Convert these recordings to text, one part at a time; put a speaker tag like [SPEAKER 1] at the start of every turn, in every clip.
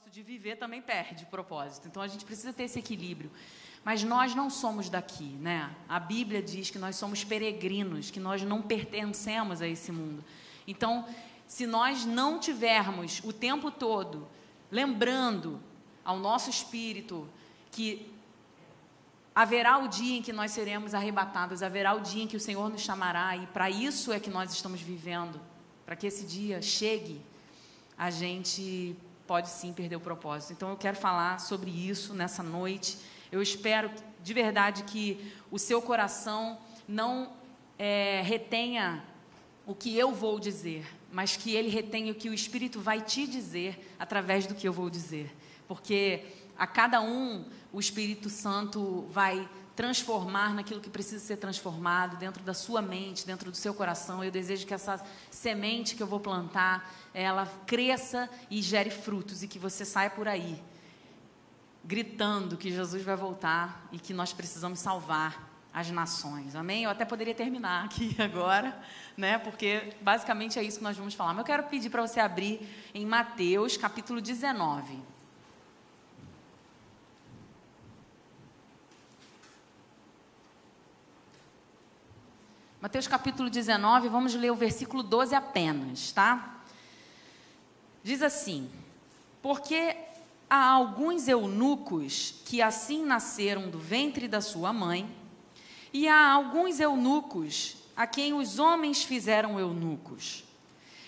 [SPEAKER 1] propósito de viver também perde propósito. Então a gente precisa ter esse equilíbrio. Mas nós não somos daqui, né? A Bíblia diz que nós somos peregrinos, que nós não pertencemos a esse mundo. Então, se nós não tivermos o tempo todo lembrando ao nosso espírito que haverá o dia em que nós seremos arrebatados, haverá o dia em que o Senhor nos chamará, e para isso é que nós estamos vivendo, para que esse dia chegue, a gente pode sim perder o propósito. Então eu quero falar sobre isso nessa noite. Eu espero de verdade que o seu coração não é, retenha o que eu vou dizer, mas que ele retenha o que o Espírito vai te dizer através do que eu vou dizer. Porque a cada um o Espírito Santo vai transformar naquilo que precisa ser transformado dentro da sua mente, dentro do seu coração. Eu desejo que essa semente que eu vou plantar, ela cresça e gere frutos e que você saia por aí gritando que Jesus vai voltar e que nós precisamos salvar as nações. Amém? Eu até poderia terminar aqui agora, né? Porque basicamente é isso que nós vamos falar. Mas eu quero pedir para você abrir em Mateus, capítulo 19. Mateus capítulo 19, vamos ler o versículo 12 apenas, tá? Diz assim: Porque há alguns eunucos que assim nasceram do ventre da sua mãe, e há alguns eunucos a quem os homens fizeram eunucos.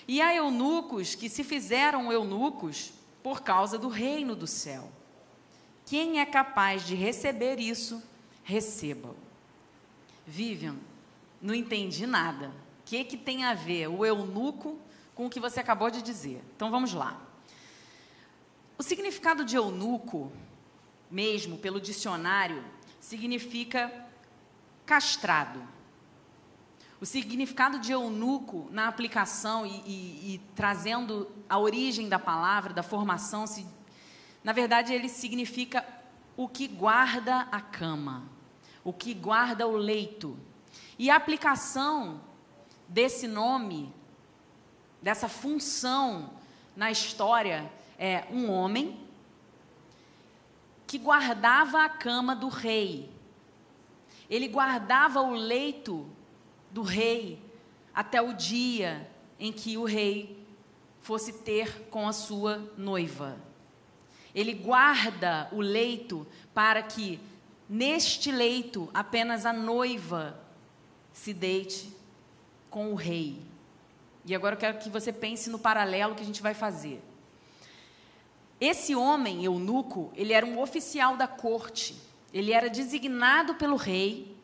[SPEAKER 1] E há eunucos que se fizeram eunucos por causa do reino do céu. Quem é capaz de receber isso, receba-o. Vivian, não entendi nada. O que, que tem a ver o eunuco com o que você acabou de dizer? Então vamos lá. O significado de eunuco, mesmo pelo dicionário, significa castrado. O significado de eunuco na aplicação e, e, e trazendo a origem da palavra, da formação, se, na verdade ele significa o que guarda a cama, o que guarda o leito. E a aplicação desse nome, dessa função na história, é um homem que guardava a cama do rei. Ele guardava o leito do rei até o dia em que o rei fosse ter com a sua noiva. Ele guarda o leito para que neste leito apenas a noiva se deite com o rei. E agora eu quero que você pense no paralelo que a gente vai fazer. Esse homem, eunuco, ele era um oficial da corte. Ele era designado pelo rei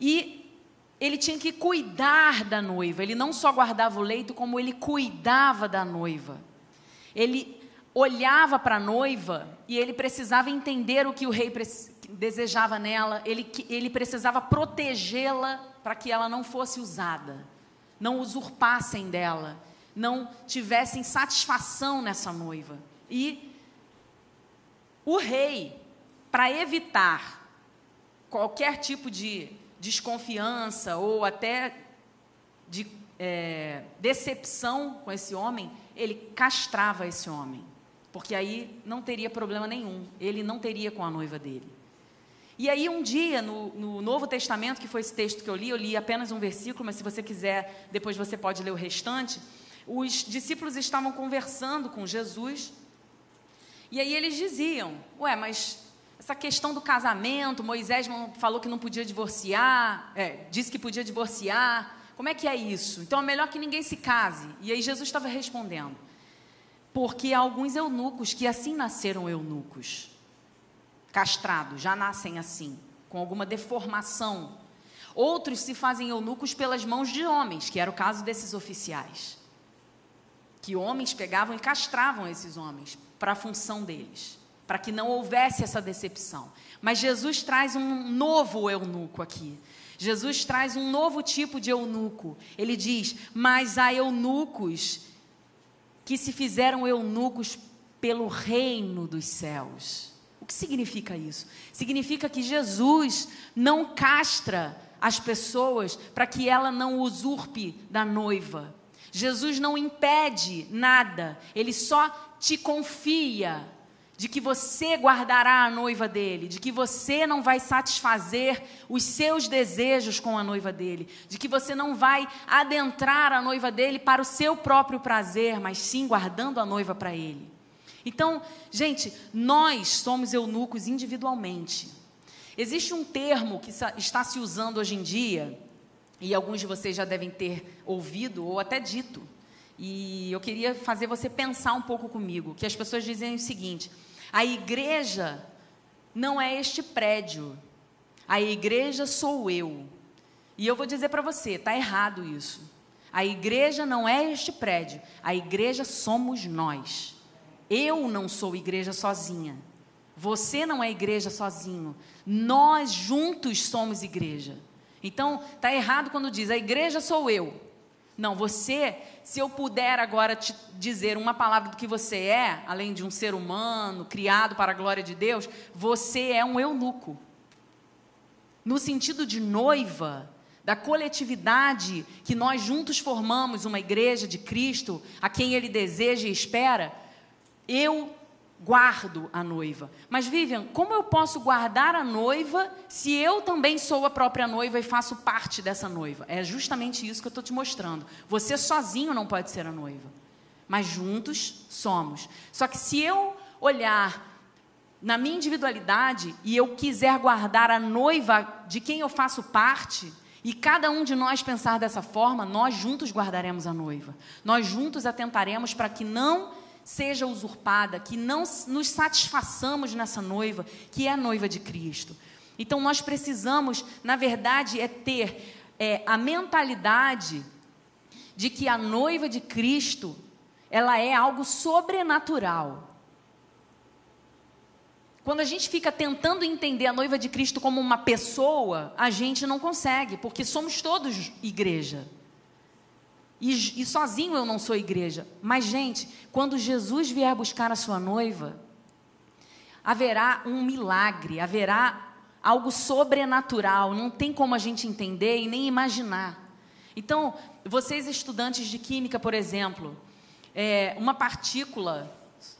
[SPEAKER 1] e ele tinha que cuidar da noiva. Ele não só guardava o leito, como ele cuidava da noiva. Ele olhava para a noiva e ele precisava entender o que o rei desejava nela, ele, ele precisava protegê-la para que ela não fosse usada, não usurpassem dela, não tivessem satisfação nessa noiva. E o rei, para evitar qualquer tipo de desconfiança ou até de é, decepção com esse homem, ele castrava esse homem, porque aí não teria problema nenhum, ele não teria com a noiva dele. E aí, um dia, no, no, Novo Testamento, que foi esse texto que eu li, eu li apenas um versículo, mas se você quiser, depois você pode ler o restante. Os discípulos estavam conversando com Jesus e aí eles diziam: Ué, mas essa questão do casamento, Moisés falou que não podia divorciar, é, disse que podia divorciar. Como é que é isso? Então é melhor que ninguém se case. E aí Jesus estava respondendo: Porque há alguns eunucos que assim nasceram eunucos, castrados, já nascem assim, com alguma deformação. Outros se fazem eunucos pelas mãos de homens, que era o caso desses oficiais. Que homens pegavam e castravam esses homens para a função deles, para que não houvesse essa decepção. Mas Jesus traz um novo eunuco aqui. Jesus traz um novo tipo de eunuco. Ele diz: Mas há eunucos que se fizeram eunucos pelo reino dos céus. O que significa isso? Significa que Jesus não castra as pessoas para que ela não usurpe da noiva. Jesus não impede nada, ele só te confia de que você guardará a noiva dele, de que você não vai satisfazer os seus desejos com a noiva dele, de que você não vai adentrar a noiva dele para o seu próprio prazer, mas sim guardando a noiva para ele. Então, gente, nós somos eunucos individualmente. Existe um termo que está se usando hoje em dia, e alguns de vocês já devem ter ouvido ou até dito, e eu queria fazer você pensar um pouco comigo, que as pessoas dizem o seguinte: a igreja não é este prédio. A igreja sou eu. E eu vou dizer para você, está errado isso. A igreja não é este prédio. A igreja somos nós. Eu não sou igreja sozinha. Você não é igreja sozinho. Nós juntos somos igreja. Então, está errado quando diz a igreja sou eu. Não, você, se eu puder agora te dizer uma palavra do que você é, além de um ser humano criado para a glória de Deus, você é um eunuco. No sentido de noiva, da coletividade que nós juntos formamos uma igreja de Cristo, a quem ele deseja e espera, eu guardo a noiva. Mas Vivian, como eu posso guardar a noiva se eu também sou a própria noiva e faço parte dessa noiva? É justamente isso que eu estou te mostrando. Você sozinho não pode ser a noiva, mas juntos somos. Só que se eu olhar na minha individualidade e eu quiser guardar a noiva de quem eu faço parte, e cada um de nós pensar dessa forma, nós juntos guardaremos a noiva. Nós juntos atentaremos para que não seja usurpada, que não nos satisfaçamos nessa noiva, que é a noiva de Cristo. Então nós precisamos, na verdade, é ter é, a mentalidade de que a noiva de Cristo, ela é algo sobrenatural. Quando a gente fica tentando entender a noiva de Cristo como uma pessoa, a gente não consegue, porque somos todos igreja. E, e sozinho eu não sou igreja. Mas, gente, quando Jesus vier buscar a sua noiva, haverá um milagre, haverá algo sobrenatural. Não tem como a gente entender e nem imaginar. Então, vocês estudantes de química, por exemplo, é, uma partícula.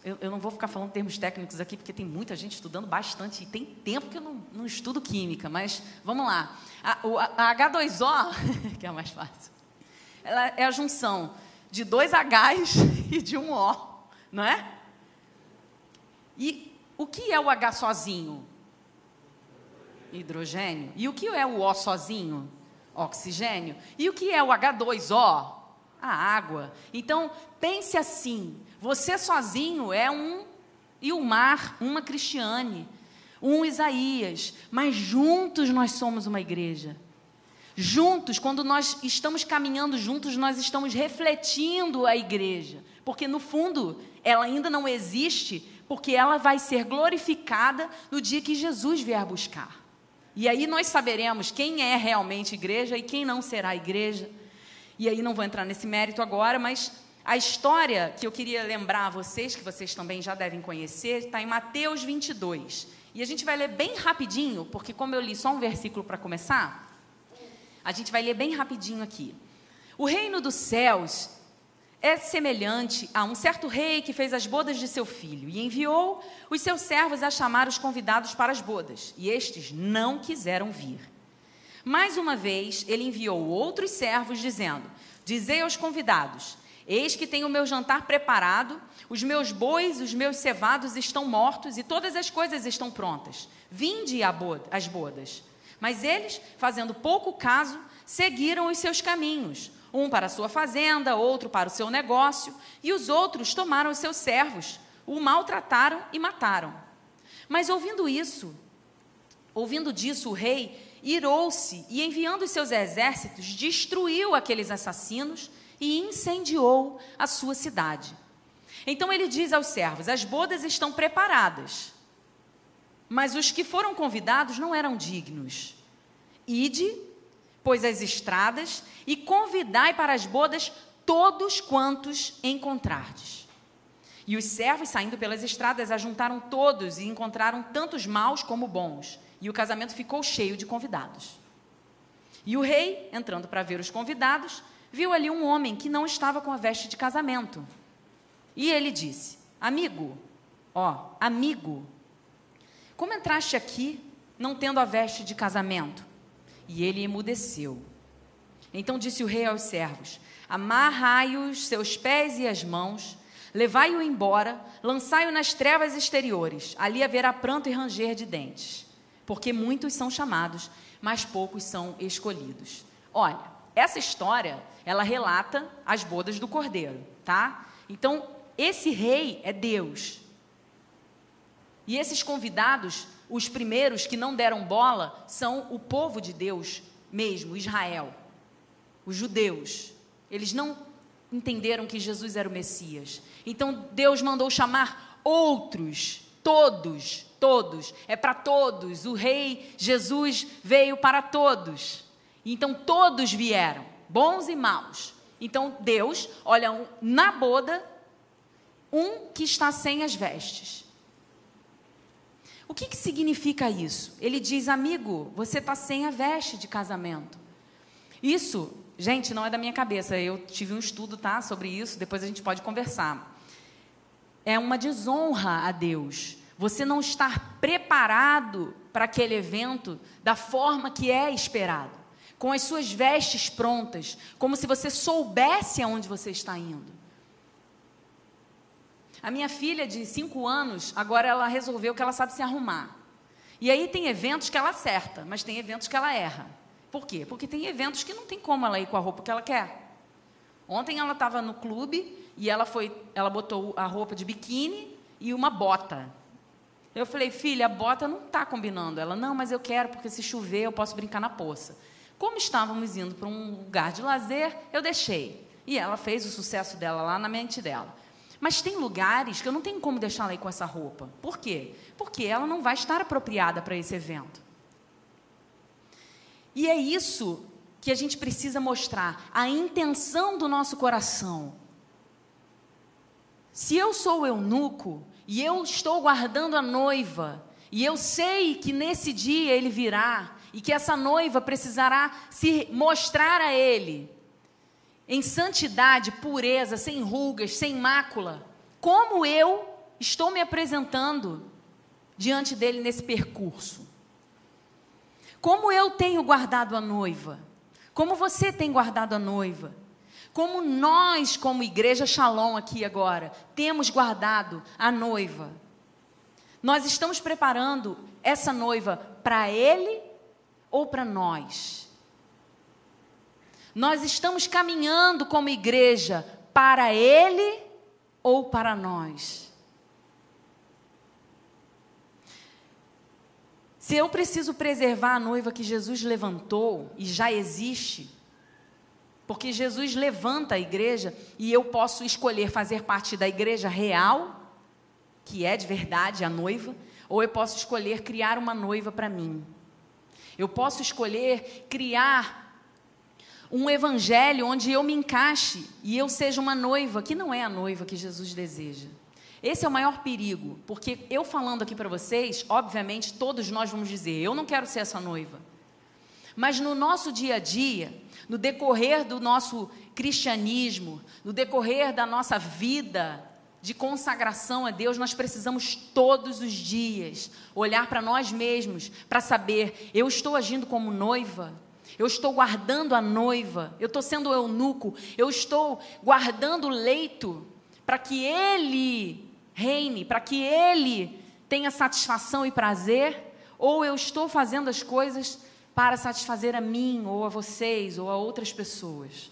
[SPEAKER 1] Eu, eu, não vou ficar falando termos técnicos aqui, porque tem muita gente estudando bastante, e tem tempo que eu não, não estudo química, mas vamos lá. A, a, a H2O, que é mais fácil ela é a junção de dois H's e de um O, não é? E o que é o H sozinho? Hidrogênio. E o que é o O sozinho? Oxigênio. E o que é o H2O? A água. Então, pense assim: você sozinho é um e o mar, uma Cristiane, um Isaías, mas juntos nós somos uma igreja. Juntos, quando nós estamos caminhando juntos, nós estamos refletindo a igreja, porque no fundo ela ainda não existe, porque ela vai ser glorificada no dia que Jesus vier buscar. E aí nós saberemos quem é realmente igreja e quem não será igreja. E aí não vou entrar nesse mérito agora, mas a história que eu queria lembrar a vocês, que vocês também já devem conhecer, está em Mateus 22. E a gente vai ler bem rapidinho, porque como eu li só um versículo para começar, a gente vai ler bem rapidinho aqui. O reino dos céus é semelhante a um certo rei que fez as bodas de seu filho e enviou os seus servos a chamar os convidados para as bodas, e estes não quiseram vir. Mais uma vez, ele enviou outros servos, dizendo: Dizei aos convidados: Eis que tenho o meu jantar preparado, os meus bois, os meus cevados estão mortos e todas as coisas estão prontas. Vinde às bodas. Mas eles, fazendo pouco caso, seguiram os seus caminhos, um para a sua fazenda, outro para o seu negócio, e os outros tomaram os seus servos, o maltrataram e mataram. Mas ouvindo isso, ouvindo disso, o rei irou-se e, enviando os seus exércitos, destruiu aqueles assassinos e incendiou a sua cidade. Então ele diz aos servos: As bodas estão preparadas mas os que foram convidados não eram dignos. Ide, pois as estradas, e convidai para as bodas todos quantos encontrardes. E os servos, saindo pelas estradas, ajuntaram todos e encontraram tantos maus como bons. E o casamento ficou cheio de convidados. E o rei, entrando para ver os convidados, viu ali um homem que não estava com a veste de casamento. E ele disse: Amigo, ó, amigo, como entraste aqui não tendo a veste de casamento? E ele emudeceu. Então disse o rei aos servos: Amarrai-os seus pés e as mãos, levai-o embora, lançai-o nas trevas exteriores. Ali haverá pranto e ranger de dentes, porque muitos são chamados, mas poucos são escolhidos. Olha, essa história, ela relata as bodas do cordeiro, tá? Então, esse rei é Deus. E esses convidados, os primeiros que não deram bola, são o povo de Deus mesmo, Israel, os judeus. Eles não entenderam que Jesus era o Messias. Então Deus mandou chamar outros, todos, todos, é para todos. O rei Jesus veio para todos. Então todos vieram, bons e maus. Então Deus olha na boda um que está sem as vestes. O que, que significa isso? Ele diz, amigo, você está sem a veste de casamento. Isso, gente, não é da minha cabeça. Eu tive um estudo, tá, sobre isso. Depois a gente pode conversar. É uma desonra a Deus. Você não estar preparado para aquele evento da forma que é esperado, com as suas vestes prontas, como se você soubesse aonde você está indo. A minha filha de 5 anos, agora ela resolveu que ela sabe se arrumar. E aí tem eventos que ela acerta, mas tem eventos que ela erra. Por quê? Porque tem eventos que não tem como ela ir com a roupa que ela quer. Ontem ela estava no clube e ela foi, ela botou a roupa de biquíni e uma bota. Eu falei, filha, a bota não está combinando. Ela, não, mas eu quero, porque se chover eu posso brincar na poça. Como estávamos indo para um lugar de lazer, eu deixei. E ela fez o sucesso dela lá na mente dela. Mas tem lugares que eu não tenho como deixar ela ir com essa roupa. Por quê? Porque ela não vai estar apropriada para esse evento. E é isso que a gente precisa mostrar, a intenção do nosso coração. Se eu sou eunuco e eu estou guardando a noiva, e eu sei que nesse dia ele virá, e que essa noiva precisará se mostrar a ele, em santidade, pureza, sem rugas, sem mácula, como eu estou me apresentando diante dele nesse percurso? Como eu tenho guardado a noiva? Como você tem guardado a noiva? Como nós, como igreja Shalom aqui agora, temos guardado a noiva? Nós estamos preparando essa noiva para ele ou para nós? Nós estamos caminhando como igreja para Ele ou para nós? Se eu preciso preservar a noiva que Jesus levantou e já existe, porque Jesus levanta a igreja e eu posso escolher fazer parte da igreja real, que é de verdade a noiva, ou eu posso escolher criar uma noiva para mim. Eu posso escolher criar um evangelho onde eu me encaixe e eu seja uma noiva, que não é a noiva que Jesus deseja. Esse é o maior perigo, porque eu falando aqui para vocês, obviamente todos nós vamos dizer: eu não quero ser essa noiva. Mas no nosso dia a dia, no decorrer do nosso cristianismo, no decorrer da nossa vida de consagração a Deus, nós precisamos todos os dias olhar para nós mesmos para saber: eu estou agindo como noiva eu estou guardando a noiva, eu estou sendo eunuco, eu estou guardando o leito para que ele reine, para que ele tenha satisfação e prazer, ou eu estou fazendo as coisas para satisfazer a mim, ou a vocês, ou a outras pessoas.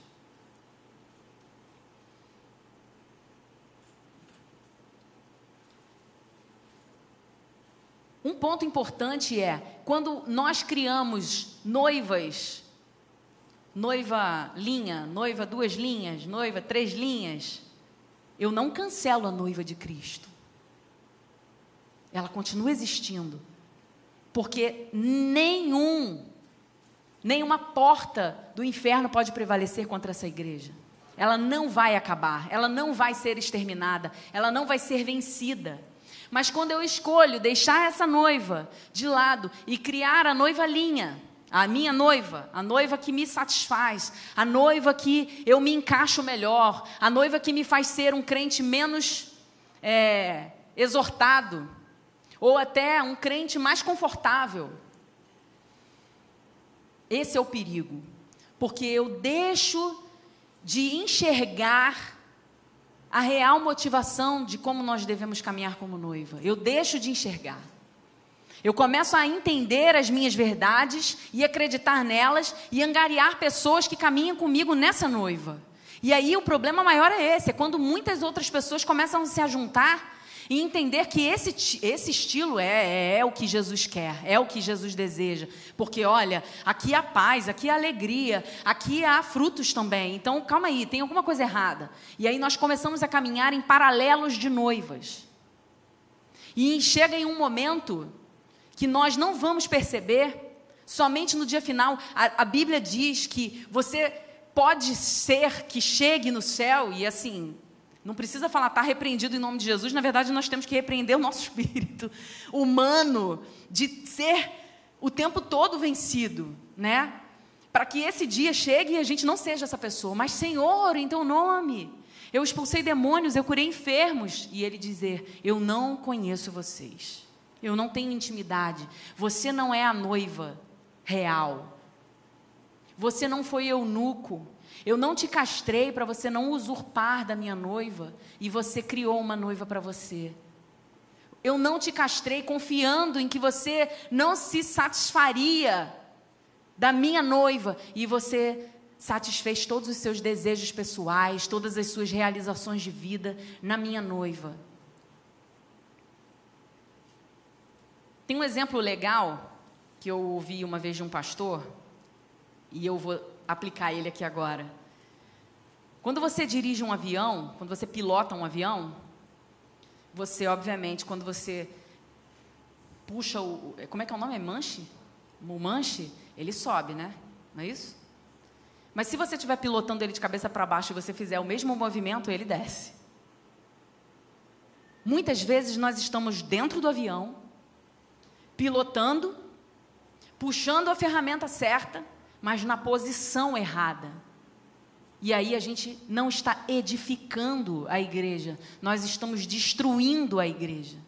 [SPEAKER 1] Um ponto importante é, quando nós criamos noivas, noiva linha, noiva duas linhas, noiva três linhas, eu não cancelo a noiva de Cristo. Ela continua existindo. Porque nenhum, nenhuma porta do inferno pode prevalecer contra essa igreja. Ela não vai acabar, ela não vai ser exterminada, ela não vai ser vencida. Mas quando eu escolho deixar essa noiva de lado e criar a noiva linha, A minha noiva, a noiva que me satisfaz, a noiva que eu me encaixo melhor, a noiva que me faz ser um crente menos é, exortado, ou até um crente mais confortável. Esse é o perigo, porque eu deixo de enxergar a real motivação de como nós devemos caminhar como noiva. Eu deixo de enxergar. Eu começo a entender as minhas verdades e acreditar nelas e angariar pessoas que caminham comigo nessa noiva. E aí o problema maior é esse, é quando muitas outras pessoas começam a se ajuntar e entender que esse, esse estilo é, é, é, o que Jesus quer, é o que Jesus deseja. Porque, olha, aqui há paz, aqui há alegria, aqui há frutos também. Então, calma aí, tem alguma coisa errada. E aí nós começamos a caminhar em paralelos de noivas. E chega em um momento que nós não vamos perceber somente no dia final. A, a, Bíblia diz que você pode ser que chegue no céu e assim. Não precisa falar, está repreendido em nome de Jesus. Na verdade, nós temos que repreender o nosso espírito humano de ser o tempo todo vencido, né? Para que esse dia chegue e a gente não seja essa pessoa. Mas, Senhor, em teu nome, eu expulsei demônios, eu curei enfermos. E ele dizer: Eu não conheço vocês eu não tenho intimidade. Você não é a noiva real. Você não foi eunuco. Eu não te castrei para você não usurpar da minha noiva e você criou uma noiva para você. Eu não te castrei confiando em que você não se satisfaria da minha noiva e você satisfez todos os seus desejos pessoais, todas as suas realizações de vida na minha noiva. Tem um exemplo legal que eu ouvi uma vez de um pastor, e eu vou aplicar ele aqui agora. Quando você dirige um avião, quando você pilota um avião, você, obviamente, quando você puxa o. Como é que é o nome? É manche? O manche, ele sobe, né? Não é isso? Mas se você estiver pilotando ele de cabeça para baixo e você fizer o mesmo movimento, ele desce. Muitas vezes nós estamos dentro do avião, pilotando, puxando a ferramenta certa, mas na posição errada. E aí a gente não está edificando a igreja, nós estamos destruindo a igreja.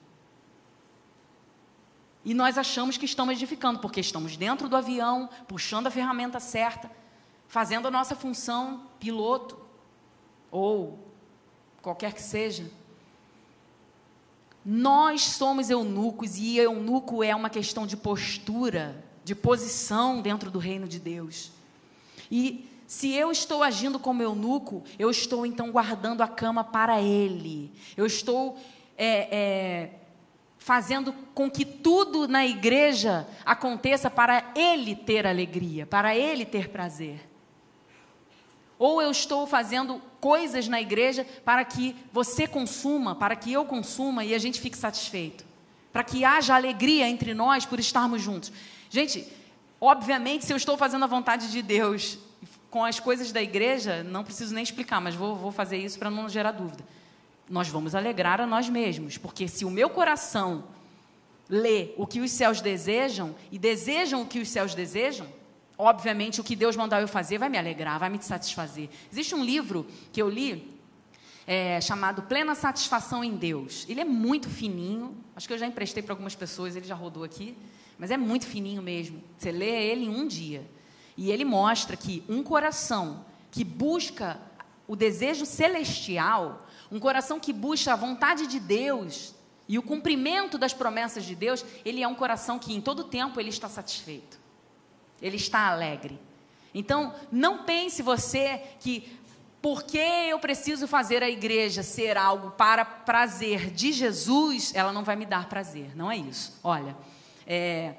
[SPEAKER 1] E nós achamos que estamos edificando, porque estamos dentro do avião, puxando a ferramenta certa, fazendo a nossa função piloto, ou qualquer que seja. Nós somos eunucos e eunuco é uma questão de postura, de posição dentro do reino de Deus. E se eu estou agindo como eunuco, eu estou então guardando a cama para Ele. Eu estou é, é, fazendo com que tudo na igreja aconteça para Ele ter alegria, para Ele ter prazer. Ou eu estou fazendo coisas na igreja para que você consuma, para que eu consuma e a gente fique satisfeito. Para que haja alegria entre nós por estarmos juntos. Gente, obviamente, se eu estou fazendo a vontade de Deus com as coisas da igreja, não preciso nem explicar, mas vou, vou fazer isso para não gerar dúvida. Nós vamos alegrar a nós mesmos, porque se o meu coração lê o que os céus desejam e desejam o que os céus desejam, obviamente, o que Deus mandar eu fazer vai me alegrar, vai me satisfazer. Existe um livro que eu li é, chamado Plena Satisfação em Deus. Ele é muito fininho, acho que eu já emprestei para algumas pessoas, ele já rodou aqui, mas é muito fininho mesmo. Você lê ele em um dia. E ele mostra que um coração que busca o desejo celestial, um coração que busca a vontade de Deus e o cumprimento das promessas de Deus, ele é um coração que em todo tempo ele está satisfeito. Ele está alegre. Então, não pense você que porque eu preciso fazer a igreja ser algo para prazer de Jesus, ela não vai me dar prazer. Não é isso. Olha, é,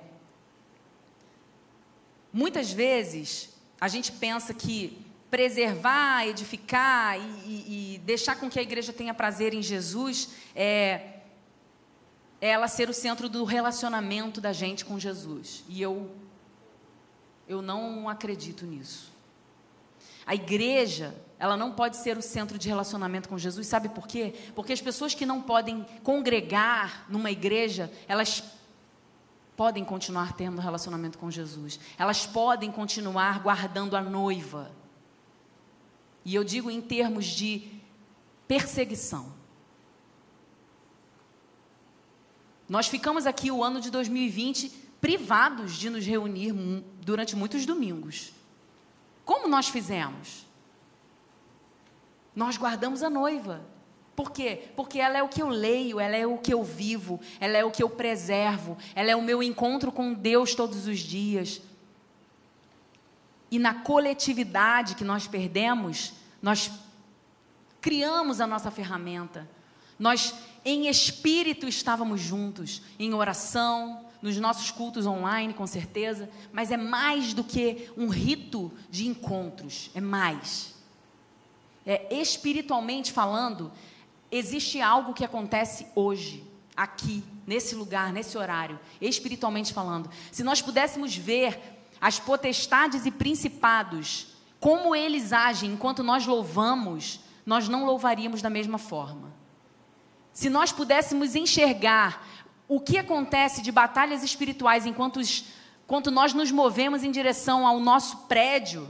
[SPEAKER 1] muitas vezes a gente pensa que preservar, edificar e, e, e, deixar com que a igreja tenha prazer em Jesus é, é ela ser o centro do relacionamento da gente com Jesus. E eu eu não acredito nisso. A igreja, ela não pode ser o centro de relacionamento com Jesus. Sabe por quê? Porque as pessoas que não podem congregar numa igreja, elas podem continuar tendo relacionamento com Jesus. Elas podem continuar guardando a noiva. E eu digo em termos de perseguição. Nós ficamos aqui o ano de 2020 privados de nos reunir durante muitos domingos. Como nós fizemos? Nós guardamos a noiva. Por quê? Porque ela é o que eu leio, ela é o que eu vivo, ela é o que eu preservo, ela é o meu encontro com Deus todos os dias. E na coletividade que nós perdemos, nós criamos a nossa ferramenta. Nós, em espírito, estávamos juntos, em oração, nos nossos cultos online, com certeza, mas é mais do que um rito de encontros, é mais. É, espiritualmente falando, existe algo que acontece hoje, aqui, nesse lugar, nesse horário, espiritualmente falando. Se nós pudéssemos ver as potestades e principados, como eles agem enquanto nós louvamos, nós não louvaríamos da mesma forma. Se nós pudéssemos enxergar o que acontece de batalhas espirituais enquanto, enquanto nós nos movemos em direção ao nosso prédio,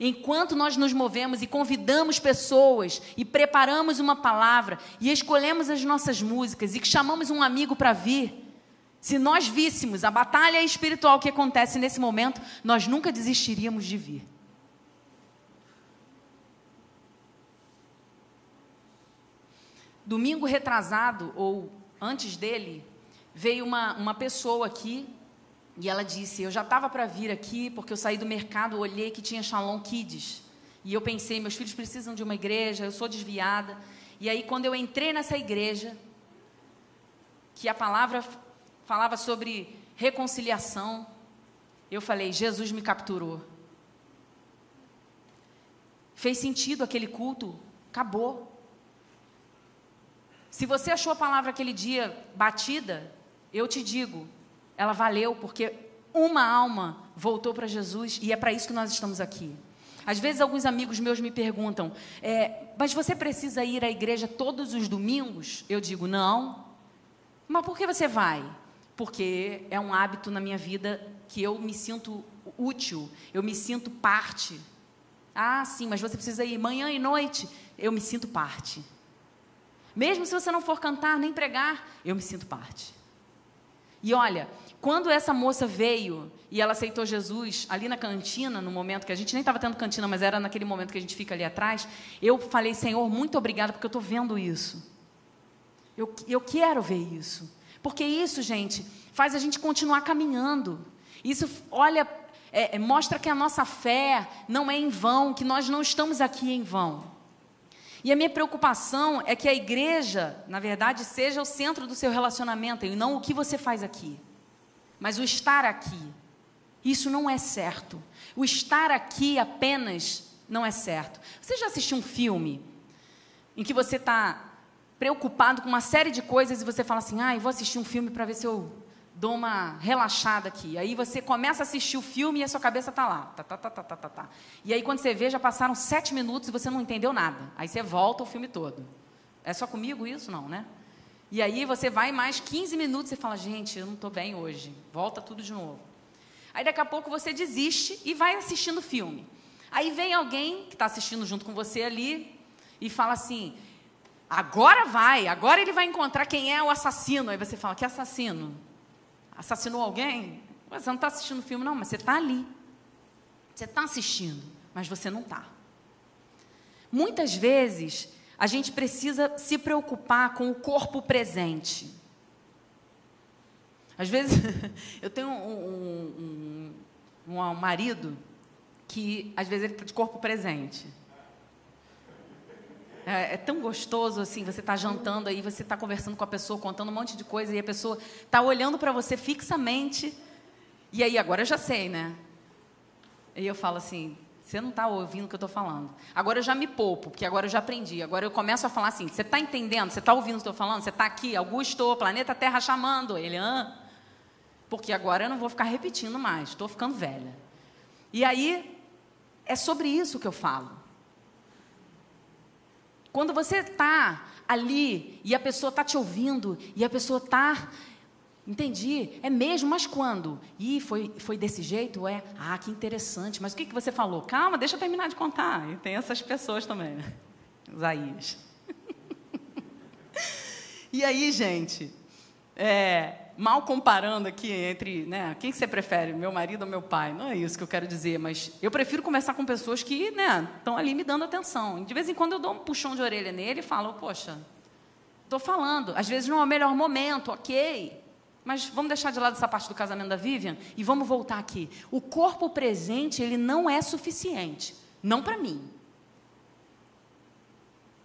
[SPEAKER 1] Enquanto nós nos movemos e convidamos pessoas e preparamos uma palavra e escolhemos as nossas músicas e chamamos um amigo para vir, se nós víssemos a batalha espiritual que acontece nesse momento, nós nunca desistiríamos de vir. Domingo retrasado, ou antes dele, veio uma, uma pessoa aqui e ela disse: Eu já estava para vir aqui porque eu saí do mercado, olhei que tinha Shalom Kids. E eu pensei: meus filhos precisam de uma igreja, eu sou desviada. E aí, quando eu entrei nessa igreja, que a palavra falava sobre reconciliação, eu falei: Jesus me capturou. Fez sentido aquele culto? Acabou. Se você achou a palavra aquele dia batida, eu te digo, ela valeu porque uma alma voltou para Jesus e é para isso que nós estamos aqui. Às vezes, alguns amigos meus me perguntam, é, mas você precisa ir à igreja todos os domingos? Eu digo, não. Mas por que você vai? Porque é um hábito na minha vida que eu me sinto útil, eu me sinto parte. Ah, sim, mas você precisa ir manhã e noite. Eu me sinto parte. Mesmo se você não for cantar nem pregar, eu me sinto parte. E olha, quando essa moça veio e ela aceitou Jesus ali na cantina, no momento que a gente nem estava tendo cantina, mas era naquele momento que a gente fica ali atrás, eu falei, Senhor, muito obrigada porque eu estou vendo isso. Eu, eu quero ver isso. Porque isso, gente, faz a gente continuar caminhando. Isso, olha, é, é, mostra que a nossa fé não é em vão, que nós não estamos aqui em vão. E a minha preocupação é que a igreja, na verdade, seja o centro do seu relacionamento e não o que você faz aqui mas o estar aqui. Isso não é certo. O estar aqui apenas não é certo. Você já assistiu um filme em que você está preocupado com uma série de coisas e você fala assim: ah, eu vou assistir um filme para ver se eu dou uma relaxada aqui. Aí você começa a assistir o filme e a sua cabeça está lá. Tá, tá, tá, tá, tá, tá, tá. E aí quando você vê, já passaram sete minutos e você não entendeu nada. Aí você volta o filme todo. É só comigo isso? Não, né? E aí você vai mais 15 minutos e fala, gente, eu não estou bem hoje. Volta tudo de novo. Aí daqui a pouco você desiste e vai assistindo o filme. Aí vem alguém que está assistindo junto com você ali e fala assim: agora vai, agora ele vai encontrar quem é o assassino. Aí você fala: que assassino? Assassinou alguém? Você não está assistindo o filme, não, mas você está ali. Você está assistindo, mas você não está. Muitas vezes a gente precisa se preocupar com o corpo presente. Às vezes, eu tenho um, um, um, um marido que, às vezes, ele está de corpo presente. É, é, tão gostoso assim, você está jantando aí, você está conversando com a pessoa, contando um monte de coisa, e a pessoa está olhando para você fixamente. E aí, agora eu já sei, né? E eu falo assim, você não está ouvindo o que eu estou falando. Agora eu já me poupo, porque agora eu já aprendi. Agora eu começo a falar assim: você está entendendo? Você está ouvindo o que eu estou falando? Você está aqui, Augusto, planeta Terra chamando. Ele, hã? Porque agora eu não vou ficar repetindo mais, estou ficando velha. E aí, é sobre isso que eu falo. Quando você está ali e a pessoa está te ouvindo e a pessoa está Entendi. É mesmo, mas quando? Ih, foi, foi desse jeito? É. Ah, que interessante. Mas o que, que você falou? Calma, deixa eu terminar de contar. E tem essas pessoas também, né? Isaías. e aí, gente, é, mal comparando aqui entre, né, quem que você prefere, meu marido ou meu pai? Não é isso que eu quero dizer, mas eu prefiro conversar com pessoas que, né, estão ali me dando atenção. De vez em quando eu dou um puxão de orelha nele e falo, poxa, estou falando. Às vezes não é o melhor momento, ok. Mas vamos deixar de lado essa parte do casamento da Vivian e vamos voltar aqui. O corpo presente, ele não é suficiente. Não para mim.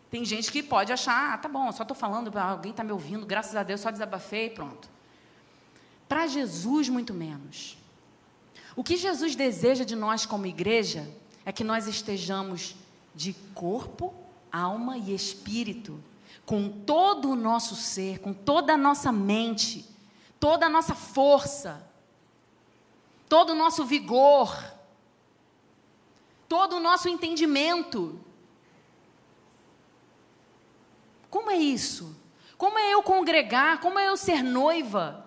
[SPEAKER 1] Tem gente que pode achar, ah, tá bom, só estou falando, alguém está me ouvindo, graças a Deus, só desabafei e pronto. Para Jesus, muito menos. O que Jesus deseja de nós como igreja é que nós estejamos de corpo, alma e espírito, com todo o nosso ser, com toda a nossa mente, toda a nossa força, todo o nosso vigor, todo o nosso entendimento. Como é isso? Como é eu congregar? Como é eu ser noiva?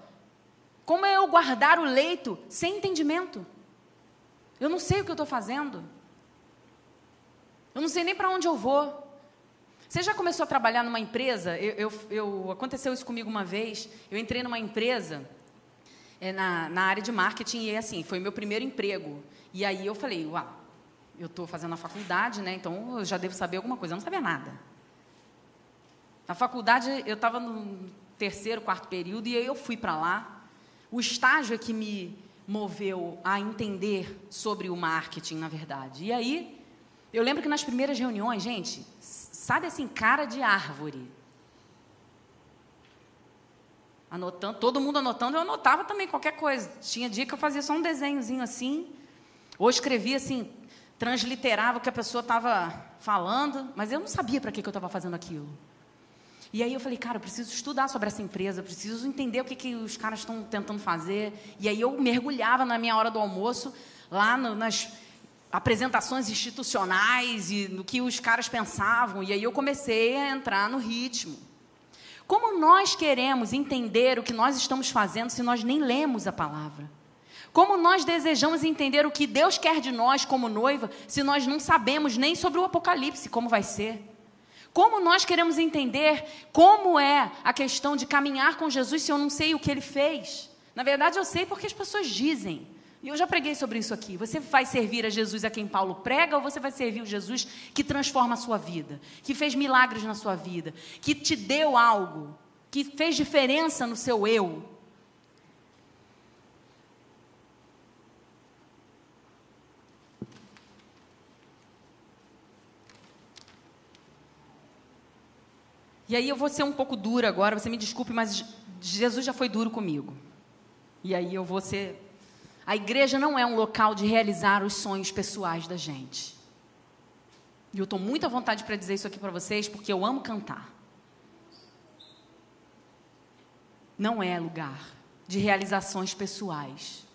[SPEAKER 1] Como é eu guardar o leito sem entendimento? Eu não sei o que eu estou fazendo. Eu não sei nem para onde eu vou. Você já começou a trabalhar numa empresa? Eu, eu, eu, aconteceu isso comigo uma vez. Eu entrei numa empresa é, na, na área de marketing e assim, foi meu primeiro emprego. E aí eu falei, uau, eu estou fazendo a faculdade, né? Então eu já devo saber alguma coisa. Eu não sabia nada. Na faculdade eu estava no terceiro, quarto período e aí eu fui para lá. O estágio é que me moveu a entender sobre o marketing, na verdade. E aí eu lembro que nas primeiras reuniões, gente, Sabe assim, cara de árvore. Anotando, todo mundo anotando, eu anotava também qualquer coisa. Tinha dia que eu fazia só um desenhozinho assim, ou escrevia assim, transliterava o que a pessoa estava falando, mas eu não sabia para que, que eu estava fazendo aquilo. E aí eu falei, cara, eu preciso estudar sobre essa empresa, preciso entender o que, que os caras estão tentando fazer. E aí eu mergulhava na minha hora do almoço, lá no, nas apresentações institucionais e no que os caras pensavam, e aí eu comecei a entrar no ritmo. Como nós queremos entender o que nós estamos fazendo se nós nem lemos a palavra? Como nós desejamos entender o que Deus quer de nós como noiva se nós não sabemos nem sobre o Apocalipse, como vai ser? Como nós queremos entender como é a questão de caminhar com Jesus se eu não sei o que ele fez? Na verdade, eu sei porque as pessoas dizem. E eu já preguei sobre isso aqui. Você vai servir a Jesus a quem Paulo prega ou você vai servir o Jesus que transforma a sua vida, que fez milagres na sua vida, que te deu algo, que fez diferença no seu eu? E aí eu vou ser um pouco dura agora, você me desculpe, mas Jesus já foi duro comigo. E aí eu vou ser a igreja não é um local de realizar os sonhos pessoais da gente. E eu estou muito à vontade para dizer isso aqui para vocês, porque eu amo cantar. Não é lugar de realizações pessoais.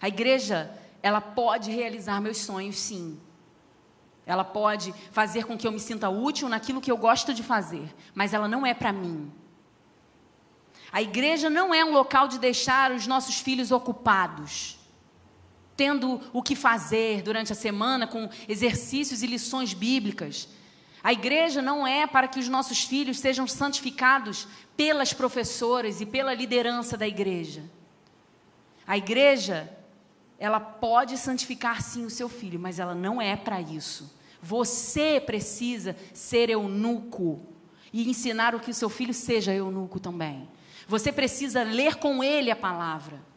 [SPEAKER 1] A igreja, ela pode realizar meus sonhos, sim. Ela pode fazer com que eu me sinta útil naquilo que eu gosto de fazer, mas ela não é para mim. A igreja não é um local de deixar os nossos filhos ocupados tendo o que fazer durante a semana com exercícios e lições bíblicas. A igreja não é para que os nossos filhos sejam santificados pelas professoras e pela liderança da igreja. A igreja, ela pode santificar sim o seu filho, mas ela não é para isso. Você precisa ser eunuco e ensinar o que o seu filho seja eunuco também. Você precisa ler com ele a palavra.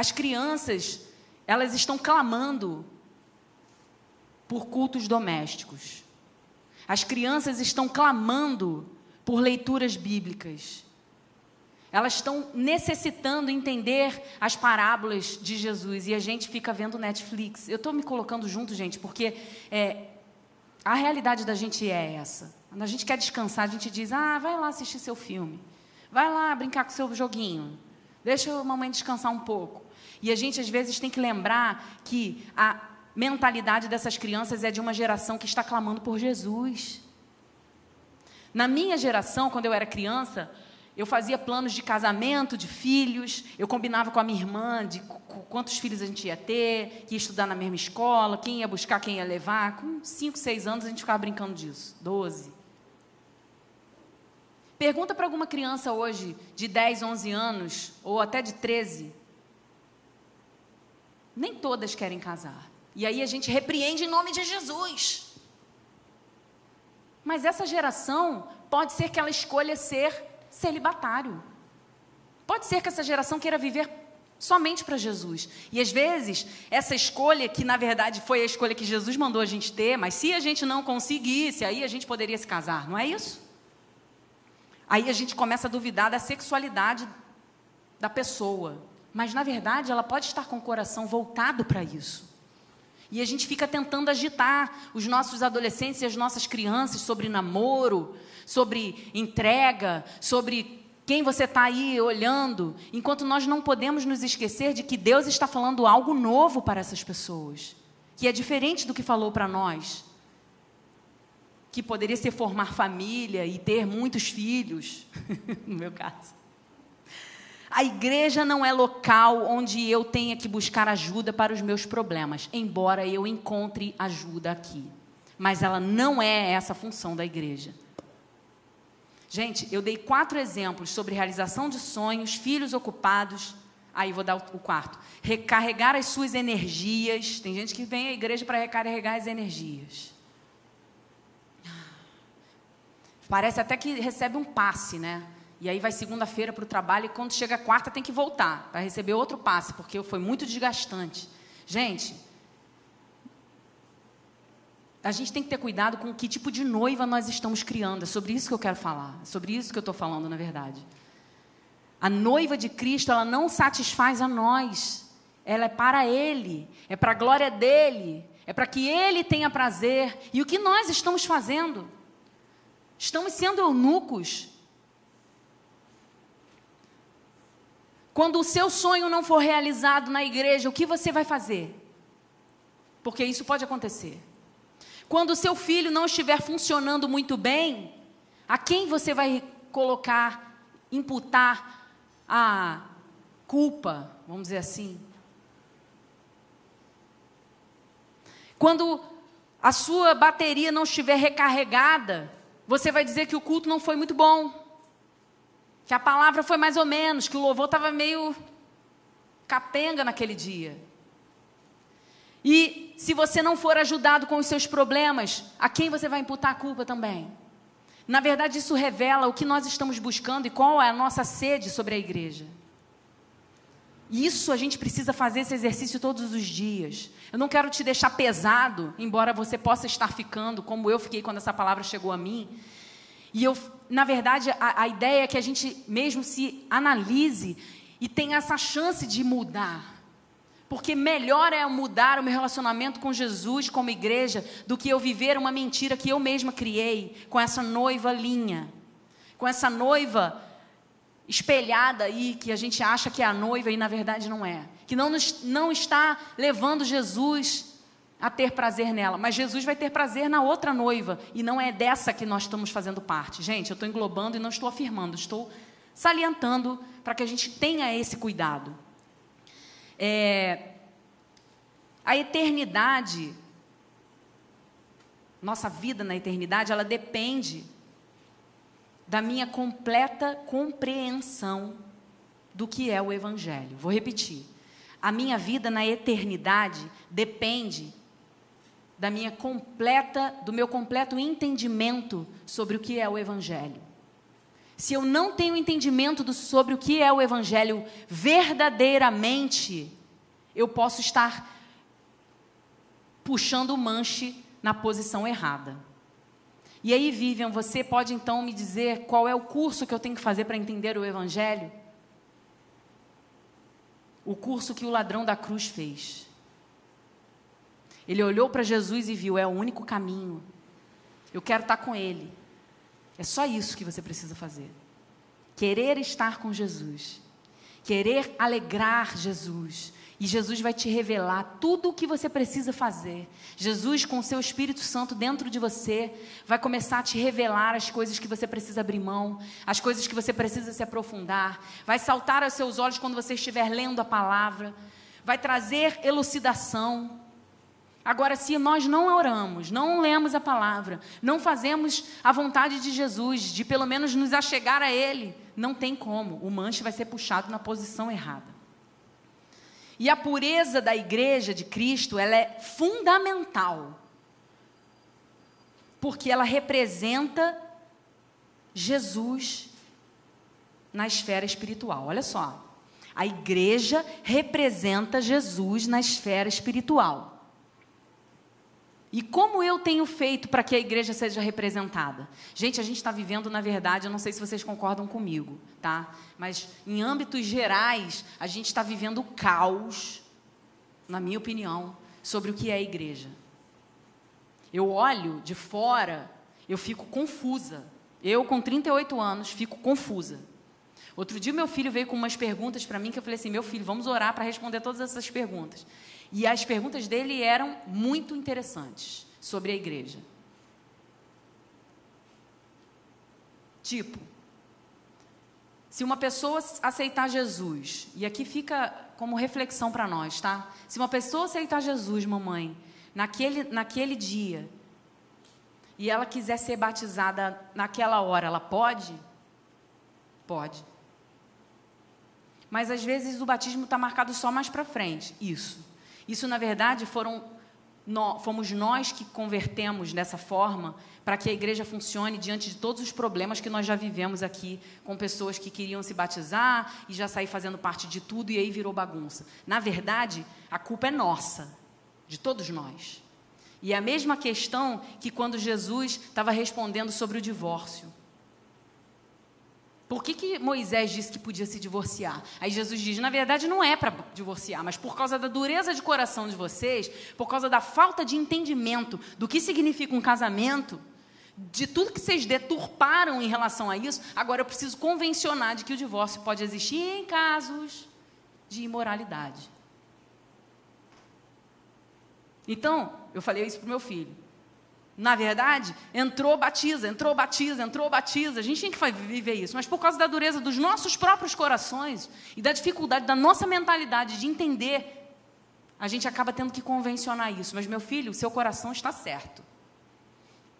[SPEAKER 1] As crianças, elas estão clamando por cultos domésticos. As crianças estão clamando por leituras bíblicas. Elas estão necessitando entender as parábolas de Jesus e a gente fica vendo Netflix. Eu estou me colocando junto, gente, porque é, a realidade da gente é essa. Quando a gente quer descansar, a gente diz: ah, vai lá assistir seu filme, vai lá brincar com seu joguinho, deixa a mamãe descansar um pouco. E a gente às vezes tem que lembrar que a mentalidade dessas crianças é de uma geração que está clamando por Jesus. Na minha geração, quando eu era criança, eu fazia planos de casamento, de filhos, eu combinava com a minha irmã de quantos filhos a gente ia ter, que ia estudar na mesma escola, quem ia buscar, quem ia levar. Com 5, 6 anos a gente ficava brincando disso. 12. Pergunta para alguma criança hoje de 10, 11 anos, ou até de 13. Nem todas querem casar. E aí a gente repreende em nome de Jesus. Mas essa geração pode ser que ela escolha ser celibatário. Pode ser que essa geração queira viver somente para Jesus. E às vezes, essa escolha, que na verdade foi a escolha que Jesus mandou a gente ter, mas se a gente não conseguisse, aí a gente poderia se casar, não é isso? Aí a gente começa a duvidar da sexualidade da pessoa. Mas na verdade, ela pode estar com o coração voltado para isso. E a gente fica tentando agitar os nossos adolescentes e as nossas crianças sobre namoro, sobre entrega, sobre quem você está aí olhando, enquanto nós não podemos nos esquecer de que Deus está falando algo novo para essas pessoas, que é diferente do que falou para nós, que poderia ser formar família e ter muitos filhos, no meu caso. A igreja não é local onde eu tenha que buscar ajuda para os meus problemas, embora eu encontre ajuda aqui. Mas ela não é essa função da igreja. Gente, eu dei quatro exemplos sobre realização de sonhos, filhos ocupados. Aí vou dar o quarto. Recarregar as suas energias. Tem gente que vem à igreja para recarregar as energias. Parece até que recebe um passe, né? E aí vai segunda-feira para o trabalho e quando chega quarta tem que voltar para receber outro passe, porque foi muito desgastante. Gente, a gente tem que ter cuidado com que tipo de noiva nós estamos criando. É sobre isso que eu quero falar. É sobre isso que eu estou falando, na verdade. A noiva de Cristo, ela não satisfaz a nós. Ela é para Ele. É para a glória dEle. É para que Ele tenha prazer. E o que nós estamos fazendo? Estamos sendo eunucos Quando o seu sonho não for realizado na igreja, o que você vai fazer? Porque isso pode acontecer. Quando o seu filho não estiver funcionando muito bem, a quem você vai colocar, imputar a culpa, vamos dizer assim? Quando a sua bateria não estiver recarregada, você vai dizer que o culto não foi muito bom que a palavra foi mais ou menos, que o louvor estava meio capenga naquele dia. E se você não for ajudado com os seus problemas, a quem você vai imputar a culpa também? Na verdade, isso revela o que nós estamos buscando e qual é a nossa sede sobre a igreja. Isso a gente precisa fazer esse exercício todos os dias. Eu não quero te deixar pesado, embora você possa estar ficando, como eu fiquei quando essa palavra chegou a mim. E eu, na verdade, a, a ideia é que a gente mesmo se analise e tenha essa chance de mudar. Porque melhor é mudar o meu relacionamento com Jesus, como igreja, do que eu viver uma mentira que eu mesma criei com essa noiva linha, com essa noiva espelhada aí, que a gente acha que é a noiva e na verdade não é. Que não, nos, não está levando Jesus a ter prazer nela, mas Jesus vai ter prazer na outra noiva, e não é dessa que nós estamos fazendo parte. Gente, eu estou englobando e não estou afirmando, estou salientando para que a gente tenha esse cuidado. É, a eternidade, nossa vida na eternidade, ela depende da minha completa compreensão do que é o Evangelho. Vou repetir. A minha vida na eternidade depende da minha completa, do meu completo entendimento sobre o que é o evangelho. Se eu não tenho entendimento do, sobre o que é o evangelho verdadeiramente, eu posso estar puxando o manche na posição errada. E aí, Vivian, você pode então me dizer qual é o curso que eu tenho que fazer para entender o Evangelho? O curso que o ladrão da cruz fez. Ele olhou para Jesus e viu: é o único caminho. Eu quero estar com Ele. É só isso que você precisa fazer. Querer estar com Jesus. Querer alegrar Jesus. E Jesus vai te revelar tudo o que você precisa fazer. Jesus, com o seu Espírito Santo dentro de você, vai começar a te revelar as coisas que você precisa abrir mão, as coisas que você precisa se aprofundar. Vai saltar aos seus olhos quando você estiver lendo a palavra. Vai trazer elucidação. Agora, se nós não oramos, não lemos a palavra, não fazemos a vontade de Jesus, de pelo menos nos achegar a Ele, não tem como. O manche vai ser puxado na posição errada. E a pureza da igreja de Cristo, ela é fundamental. Porque ela representa Jesus na esfera espiritual. Olha só. A igreja representa Jesus na esfera espiritual. E como eu tenho feito para que a igreja seja representada? Gente, a gente está vivendo, na verdade, eu não sei se vocês concordam comigo, tá? Mas em âmbitos gerais, a gente está vivendo caos, na minha opinião, sobre o que é a igreja. Eu olho de fora, eu fico confusa. Eu, com 38 anos, fico confusa. Outro dia, meu filho veio com umas perguntas para mim que eu falei assim: meu filho, vamos orar para responder todas essas perguntas. E as perguntas dele eram muito interessantes sobre a igreja. Tipo, se uma pessoa aceitar Jesus, e aqui fica como reflexão para nós, tá? Se uma pessoa aceitar Jesus, mamãe, naquele, naquele dia, e ela quiser ser batizada naquela hora, ela pode? Pode. Mas às vezes o batismo está marcado só mais para frente. Isso. Isso, na verdade, foram fomos nós que convertemos dessa forma para que a igreja funcione diante de todos os problemas que nós já vivemos aqui, com pessoas que queriam se batizar e já sair fazendo parte de tudo e aí virou bagunça. Na verdade, a culpa é nossa, de todos nós. E é a mesma questão que quando Jesus estava respondendo sobre o divórcio. Por que, que Moisés disse que podia se divorciar? Aí Jesus diz: na verdade, não é para divorciar, mas por causa da dureza de coração de vocês, por causa da falta de entendimento do que significa um casamento, de tudo que vocês deturparam em relação a isso, agora eu preciso convencionar de que o divórcio pode existir em casos de imoralidade. Então, eu falei isso para o meu filho. Na verdade, entrou, batiza, entrou, batiza, entrou, batiza. A gente tem que viver isso. Mas por causa da dureza dos nossos próprios corações e da dificuldade da nossa mentalidade de entender, a gente acaba tendo que convencionar isso. Mas, meu filho, o seu coração está certo.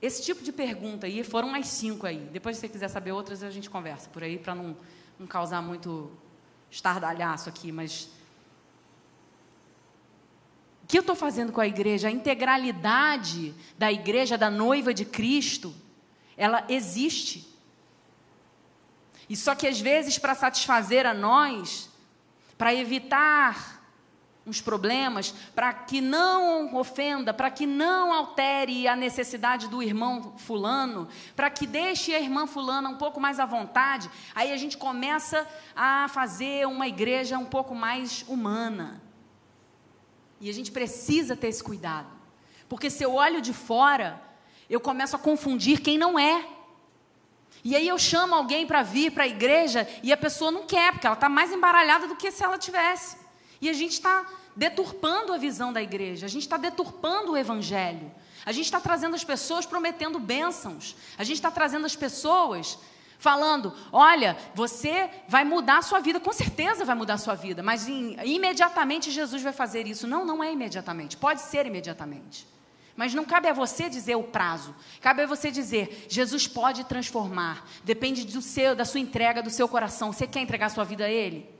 [SPEAKER 1] Esse tipo de pergunta aí, foram mais cinco aí. Depois, se você quiser saber outras, a gente conversa por aí, para não, não causar muito estardalhaço aqui. Mas que eu estou fazendo com a igreja? A integralidade da igreja, da noiva de Cristo, ela existe. E só que às vezes, para satisfazer a nós, para evitar uns problemas, para que não ofenda, para que não altere a necessidade do irmão fulano, para que deixe a irmã fulana um pouco mais à vontade, aí a gente começa a fazer uma igreja um pouco mais humana. E a gente precisa ter esse cuidado. Porque se eu olho de fora, eu começo a confundir quem não é. E aí eu chamo alguém para vir para a igreja e a pessoa não quer, porque ela está mais embaralhada do que se ela tivesse. E a gente está deturpando a visão da igreja, a gente está deturpando o evangelho. A gente está trazendo as pessoas prometendo bênçãos. A gente está trazendo as pessoas falando: olha, você vai mudar a sua vida, com certeza vai mudar a sua vida, mas imediatamente Jesus vai fazer isso. Não, não é imediatamente, pode ser imediatamente. Mas não cabe a você dizer o prazo. Cabe a você dizer: Jesus pode transformar. Depende do seu, da sua entrega, do seu coração. Você quer entregar a sua vida a Ele?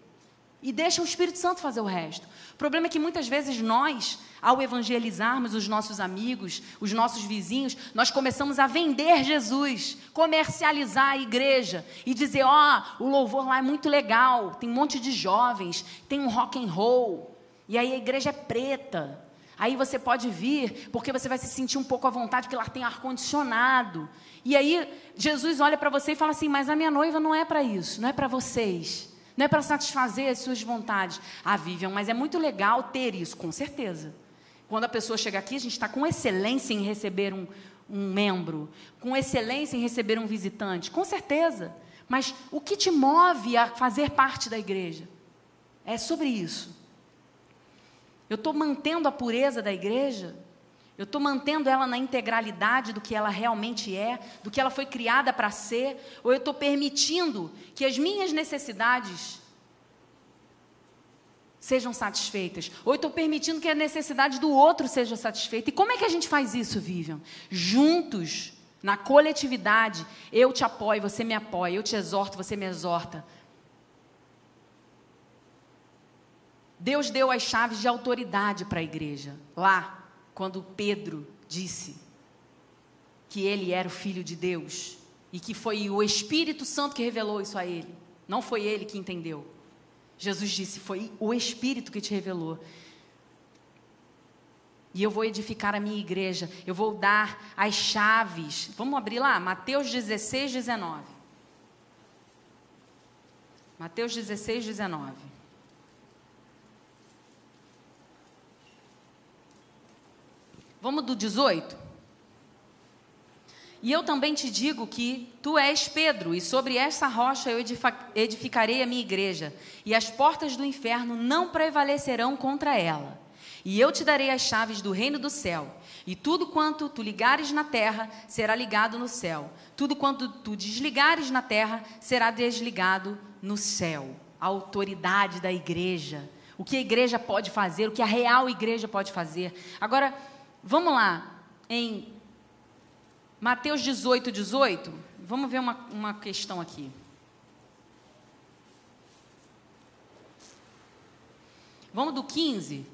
[SPEAKER 1] E deixa o Espírito Santo fazer o resto. O problema é que muitas vezes nós, ao evangelizarmos os nossos amigos, os nossos vizinhos, nós começamos a vender Jesus, comercializar a igreja e dizer: ó, oh, o louvor lá é muito legal, tem um monte de jovens, tem um rock and roll, e aí a igreja é preta. Aí você pode vir, porque você vai se sentir um pouco à vontade, porque lá tem ar-condicionado. E aí Jesus olha para você e fala assim: Mas a minha noiva não é para isso, não é para vocês. Não é para satisfazer as suas vontades. Ah, Vivian, mas é muito legal ter isso, com certeza. Quando a pessoa chega aqui, a gente está com excelência em receber um, um membro, com excelência em receber um visitante, com certeza. Mas o que te move a fazer parte da igreja? É sobre isso. Eu estou mantendo a pureza da igreja? Eu estou mantendo ela na integralidade do que ela realmente é, do que ela foi criada para ser? Ou eu estou permitindo que as minhas necessidades sejam satisfeitas? Ou eu estou permitindo que a necessidade do outro seja satisfeita? E como é que a gente faz isso, Vivian? Juntos, na coletividade, eu te apoio, você me apoia, eu te exorto, você me exorta. Deus deu as chaves de autoridade para a igreja, lá quando Pedro disse que ele era o filho de Deus e que foi o Espírito Santo que revelou isso a ele, não foi ele que entendeu. Jesus disse: Foi o Espírito que te revelou. E eu vou edificar a minha igreja, eu vou dar as chaves. Vamos abrir lá, Mateus 16, 19. Mateus 16, 19. Vamos do 18? E eu também te digo que tu és Pedro, e sobre essa rocha eu edificarei a minha igreja, e as portas do inferno não prevalecerão contra ela. E eu te darei as chaves do reino do céu. E tudo quanto tu ligares na terra será ligado no céu. Tudo quanto tu desligares na terra será desligado no céu. A autoridade da igreja. O que a igreja pode fazer, o que a real igreja pode fazer. Agora, Vamos lá, em Mateus 18, 18, vamos ver uma, uma questão aqui. Vamos do 15.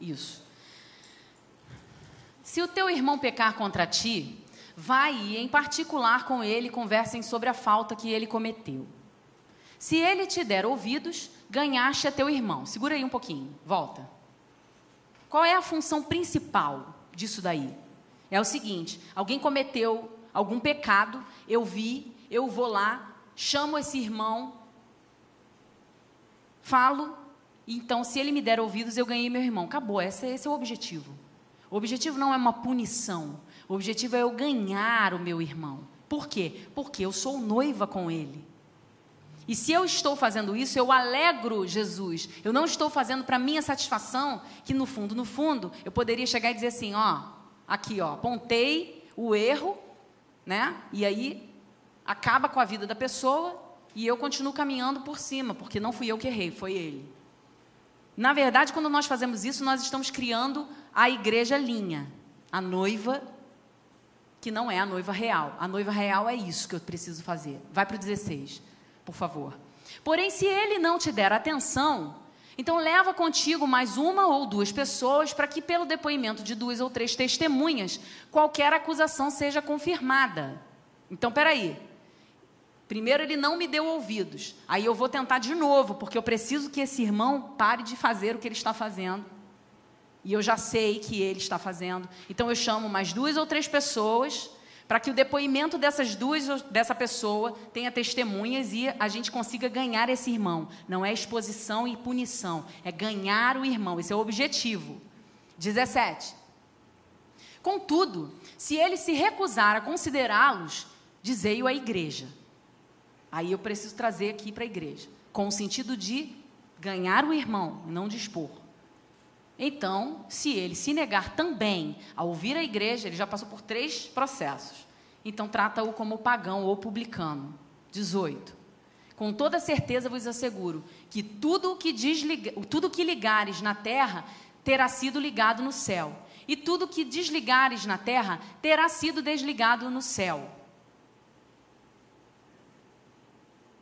[SPEAKER 1] Isso. Se o teu irmão pecar contra ti, vai e em particular com ele conversem sobre a falta que ele cometeu. Se ele te der ouvidos, ganhaste a teu irmão. Segura aí um pouquinho, volta. Qual é a função principal disso daí? É o seguinte: alguém cometeu algum pecado, eu vi, eu vou lá, chamo esse irmão, falo, então se ele me der ouvidos, eu ganhei meu irmão. Acabou, esse, esse é o objetivo. O objetivo não é uma punição, o objetivo é eu ganhar o meu irmão. Por quê? Porque eu sou noiva com ele. E se eu estou fazendo isso, eu alegro Jesus. Eu não estou fazendo para minha satisfação, que no fundo, no fundo, eu poderia chegar e dizer assim, ó, aqui, ó, apontei o erro, né? E aí acaba com a vida da pessoa e eu continuo caminhando por cima, porque não fui eu que errei, foi ele. Na verdade, quando nós fazemos isso, nós estamos criando a igreja linha, a noiva que não é a noiva real. A noiva real é isso que eu preciso fazer. Vai para o 16 por favor. Porém, se ele não te der atenção, então leva contigo mais uma ou duas pessoas para que, pelo depoimento de duas ou três testemunhas, qualquer acusação seja confirmada. Então, peraí. Primeiro ele não me deu ouvidos. Aí eu vou tentar de novo, porque eu preciso que esse irmão pare de fazer o que ele está fazendo. E eu já sei que ele está fazendo. Então eu chamo mais duas ou três pessoas para que o depoimento dessas duas, dessa pessoa, tenha testemunhas e a gente consiga ganhar esse irmão. Não é exposição e punição, é ganhar o irmão. Esse é o objetivo. 17. Contudo, se ele se recusar a considerá-los, dizei-o à igreja. Aí eu preciso trazer aqui para a igreja, com o sentido de ganhar o irmão, não de expor. Então, se ele se negar também a ouvir a igreja, ele já passou por três processos. Então, trata-o como pagão ou publicano. 18. Com toda certeza vos asseguro que tudo que, desliga, tudo que ligares na terra terá sido ligado no céu, e tudo que desligares na terra terá sido desligado no céu.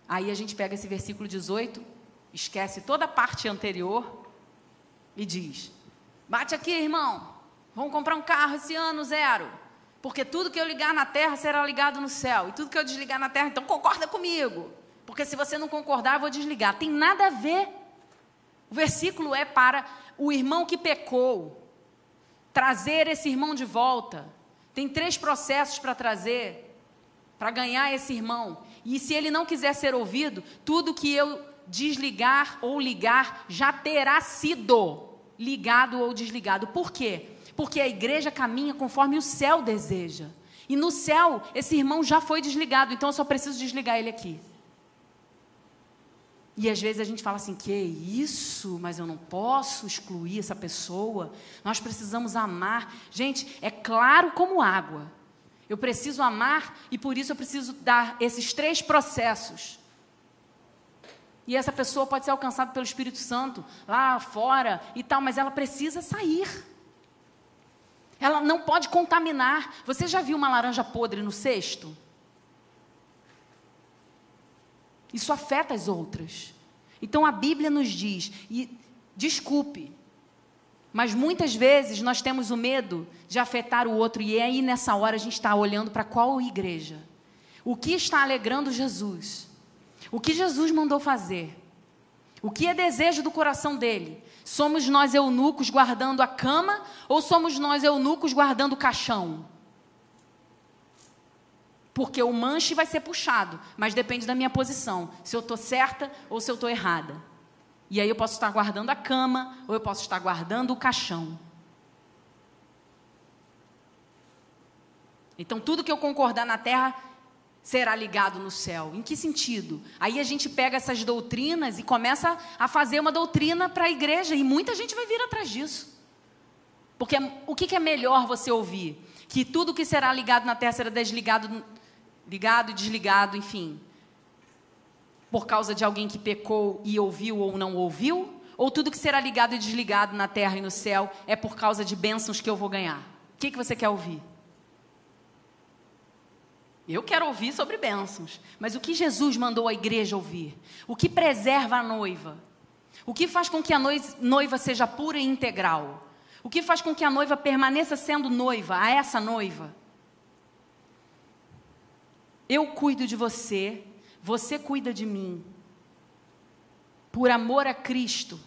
[SPEAKER 1] Aí a gente pega esse versículo 18, esquece toda a parte anterior e diz: Bate aqui, irmão. Vamos comprar um carro esse ano, zero. Porque tudo que eu ligar na terra será ligado no céu. E tudo que eu desligar na terra, então concorda comigo. Porque se você não concordar, eu vou desligar. Tem nada a ver. O versículo é para o irmão que pecou, trazer esse irmão de volta. Tem três processos para trazer, para ganhar esse irmão. E se ele não quiser ser ouvido, tudo que eu desligar ou ligar já terá sido ligado ou desligado. Por quê? Porque a igreja caminha conforme o céu deseja. E no céu, esse irmão já foi desligado, então eu só preciso desligar ele aqui. E às vezes a gente fala assim: que isso, mas eu não posso excluir essa pessoa. Nós precisamos amar. Gente, é claro como água. Eu preciso amar e por isso eu preciso dar esses três processos. E essa pessoa pode ser alcançada pelo Espírito Santo lá fora e tal, mas ela precisa sair. Ela não pode contaminar. Você já viu uma laranja podre no cesto? Isso afeta as outras. Então a Bíblia nos diz, e desculpe, mas muitas vezes nós temos o medo de afetar o outro, e é aí nessa hora a gente está olhando para qual igreja. O que está alegrando Jesus? O que Jesus mandou fazer? O que é desejo do coração dele? Somos nós eunucos guardando a cama ou somos nós eunucos guardando o caixão? Porque o manche vai ser puxado, mas depende da minha posição, se eu estou certa ou se eu estou errada. E aí eu posso estar guardando a cama ou eu posso estar guardando o caixão. Então tudo que eu concordar na terra será ligado no céu. Em que sentido? Aí a gente pega essas doutrinas e começa a fazer uma doutrina para a igreja e muita gente vai vir atrás disso. Porque o que é melhor você ouvir? Que tudo que será ligado na terra será desligado ligado e desligado, enfim, por causa de alguém que pecou e ouviu ou não ouviu? Ou tudo que será ligado e desligado na terra e no céu é por causa de bênçãos que eu vou ganhar? O que, que você quer ouvir? Eu quero ouvir sobre bênçãos, mas o que Jesus mandou a igreja ouvir? O que preserva a noiva? O que faz com que a noiva seja pura e integral? O que faz com que a noiva permaneça sendo noiva, a essa noiva? Eu cuido de você, você cuida de mim. Por amor a Cristo.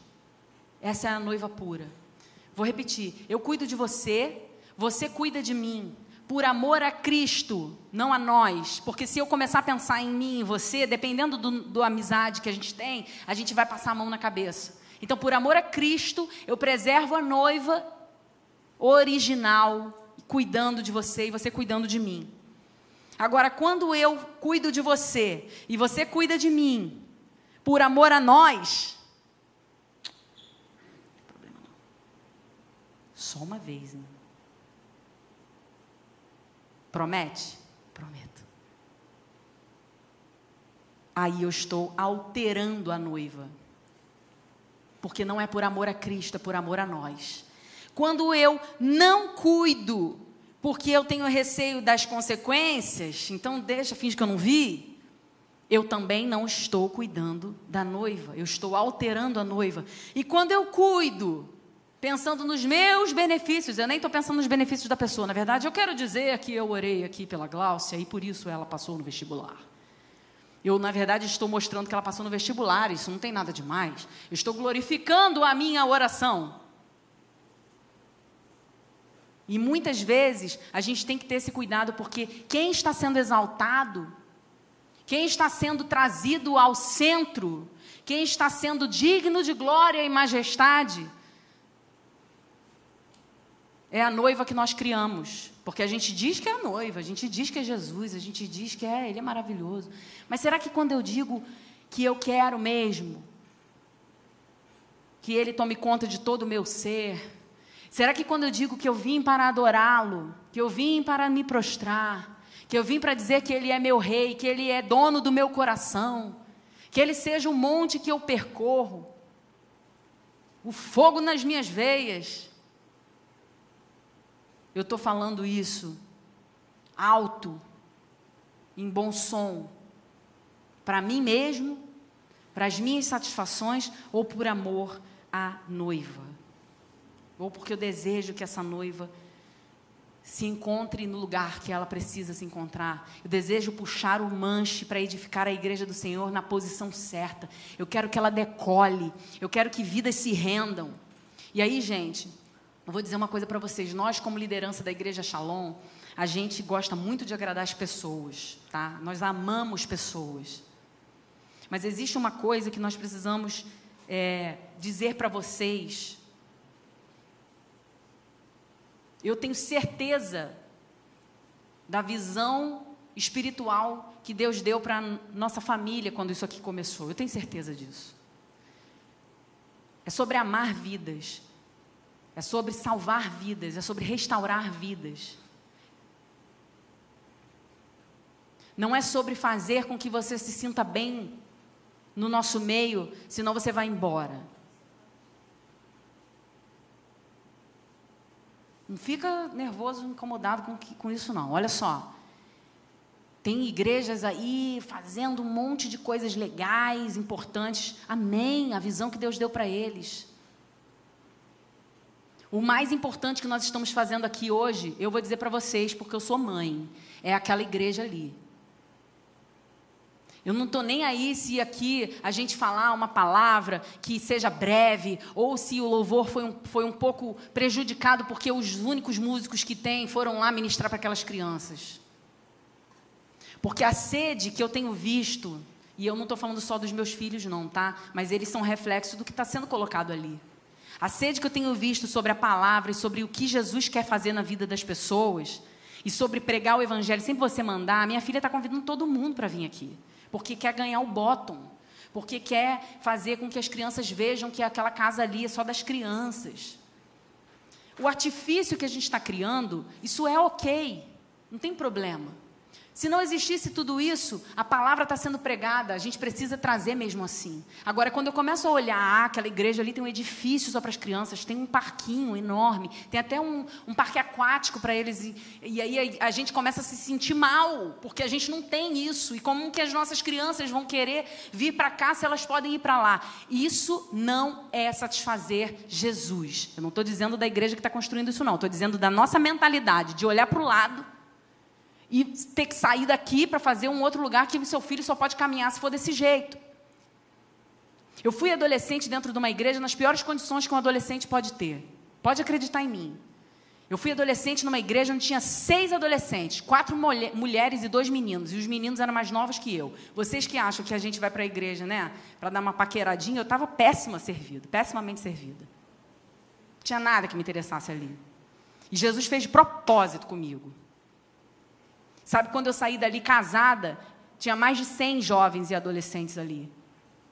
[SPEAKER 1] Essa é a noiva pura. Vou repetir. Eu cuido de você, você cuida de mim. Por amor a Cristo, não a nós. Porque se eu começar a pensar em mim, em você, dependendo do, do amizade que a gente tem, a gente vai passar a mão na cabeça. Então, por amor a Cristo, eu preservo a noiva original, cuidando de você e você cuidando de mim. Agora, quando eu cuido de você e você cuida de mim, por amor a nós, só uma vez, hein? Promete? Prometo. Aí eu estou alterando a noiva. Porque não é por amor a Cristo, é por amor a nós. Quando eu não cuido porque eu tenho receio das consequências, então deixa, finge que eu não vi. Eu também não estou cuidando da noiva, eu estou alterando a noiva. E quando eu cuido, pensando nos meus benefícios, eu nem estou pensando nos benefícios da pessoa, na verdade, eu quero dizer que eu orei aqui pela Gláucia e por isso ela passou no vestibular. Eu, na verdade, estou mostrando que ela passou no vestibular, isso não tem nada demais. Eu estou glorificando a minha oração. E muitas vezes a gente tem que ter esse cuidado, porque quem está sendo exaltado, quem está sendo trazido ao centro, quem está sendo digno de glória e majestade, é a noiva que nós criamos. Porque a gente diz que é a noiva, a gente diz que é Jesus, a gente diz que é, Ele é maravilhoso. Mas será que quando eu digo que eu quero mesmo, que Ele tome conta de todo o meu ser, Será que quando eu digo que eu vim para adorá-lo, que eu vim para me prostrar, que eu vim para dizer que Ele é meu rei, que Ele é dono do meu coração, que Ele seja o monte que eu percorro, o fogo nas minhas veias, eu estou falando isso alto, em bom som, para mim mesmo, para as minhas satisfações ou por amor à noiva ou porque eu desejo que essa noiva se encontre no lugar que ela precisa se encontrar. Eu desejo puxar o manche para edificar a igreja do Senhor na posição certa. Eu quero que ela decole. Eu quero que vidas se rendam. E aí, gente, eu vou dizer uma coisa para vocês. Nós, como liderança da igreja Shalom, a gente gosta muito de agradar as pessoas, tá? Nós amamos pessoas. Mas existe uma coisa que nós precisamos é, dizer para vocês eu tenho certeza da visão espiritual que Deus deu para nossa família quando isso aqui começou. Eu tenho certeza disso. É sobre amar vidas. É sobre salvar vidas, é sobre restaurar vidas. Não é sobre fazer com que você se sinta bem no nosso meio, senão você vai embora. Não fica nervoso, incomodado com, com isso, não. Olha só. Tem igrejas aí fazendo um monte de coisas legais, importantes. Amém. A visão que Deus deu para eles. O mais importante que nós estamos fazendo aqui hoje, eu vou dizer para vocês, porque eu sou mãe, é aquela igreja ali. Eu não estou nem aí se aqui a gente falar uma palavra que seja breve, ou se o louvor foi um, foi um pouco prejudicado porque os únicos músicos que tem foram lá ministrar para aquelas crianças. Porque a sede que eu tenho visto, e eu não estou falando só dos meus filhos, não, tá? Mas eles são reflexo do que está sendo colocado ali. A sede que eu tenho visto sobre a palavra e sobre o que Jesus quer fazer na vida das pessoas, e sobre pregar o evangelho, sempre você mandar, minha filha está convidando todo mundo para vir aqui porque quer ganhar o bottom, porque quer fazer com que as crianças vejam que aquela casa ali é só das crianças. O artifício que a gente está criando, isso é ok, não tem problema. Se não existisse tudo isso, a palavra está sendo pregada, a gente precisa trazer mesmo assim. Agora, quando eu começo a olhar, ah, aquela igreja ali tem um edifício só para as crianças, tem um parquinho enorme, tem até um, um parque aquático para eles, e, e, aí a, a, gente começa a se sentir mal, porque a gente não tem isso. E como que as nossas crianças vão querer vir para cá se elas podem ir para lá? Isso não é satisfazer Jesus. Eu não estou dizendo da igreja que está construindo isso, não. Estou dizendo da nossa mentalidade, de olhar para o lado e ter que sair daqui para fazer um outro lugar que o seu filho só pode caminhar se for desse jeito. Eu fui adolescente dentro de uma igreja nas piores condições que um adolescente pode ter. Pode acreditar em mim. Eu fui adolescente numa igreja onde tinha seis adolescentes, quatro mulheres e dois meninos. E os meninos eram mais novos que eu. Vocês que acham que a gente vai para a igreja, né? Para dar uma paqueradinha, eu estava péssima servida, pessimamente servida. Não tinha nada que me interessasse ali. E Jesus fez de propósito comigo. Sabe, quando eu saí dali casada, tinha mais de 100 jovens e adolescentes ali.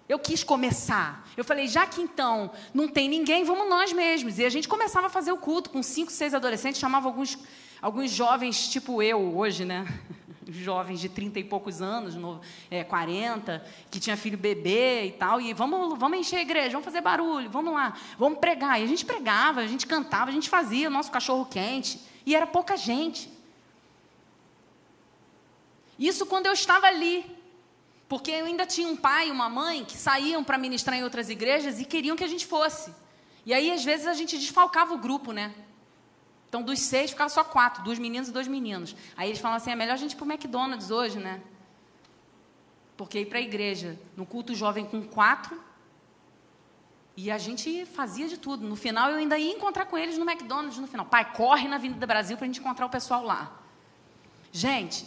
[SPEAKER 1] Eu quis começar. Eu falei, já que então não tem ninguém, vamos nós mesmos. E a gente começava a fazer o culto com cinco, seis adolescentes, chamava alguns, alguns jovens, tipo eu hoje, né? Jovens de 30 e poucos anos, no, é, 40, que tinha filho bebê e tal. E vamos, vamos encher a igreja, vamos fazer barulho, vamos lá, vamos pregar. E a gente pregava, a gente cantava, a gente fazia o nosso cachorro quente. E era pouca gente. Isso quando eu estava ali. Porque eu ainda tinha um pai e uma mãe que saíam para ministrar em outras igrejas e queriam que a gente fosse. E aí, às vezes, a gente desfalcava o grupo, né? Então, dos seis, ficava só quatro, duas meninas e dois meninos. Aí eles falavam assim: é melhor a gente ir para o McDonald's hoje, né? Porque ir para a igreja, no culto jovem com quatro, e a gente fazia de tudo. No final, eu ainda ia encontrar com eles no McDonald's no final. Pai, corre na Avenida Brasil para a gente encontrar o pessoal lá. Gente,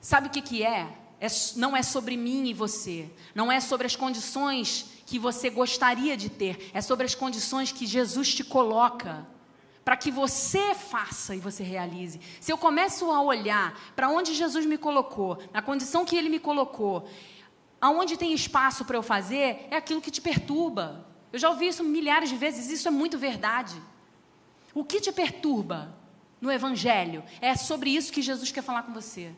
[SPEAKER 1] Sabe o que, que é? é? Não é sobre mim e você. Não é sobre as condições que você gostaria de ter. É sobre as condições que Jesus te coloca para que você faça e você realize. Se eu começo a olhar para onde Jesus me colocou, na condição que Ele me colocou, aonde tem espaço para eu fazer, é aquilo que te perturba. Eu já ouvi isso milhares de vezes, isso é muito verdade. O que te perturba no Evangelho é sobre isso que Jesus quer falar com você.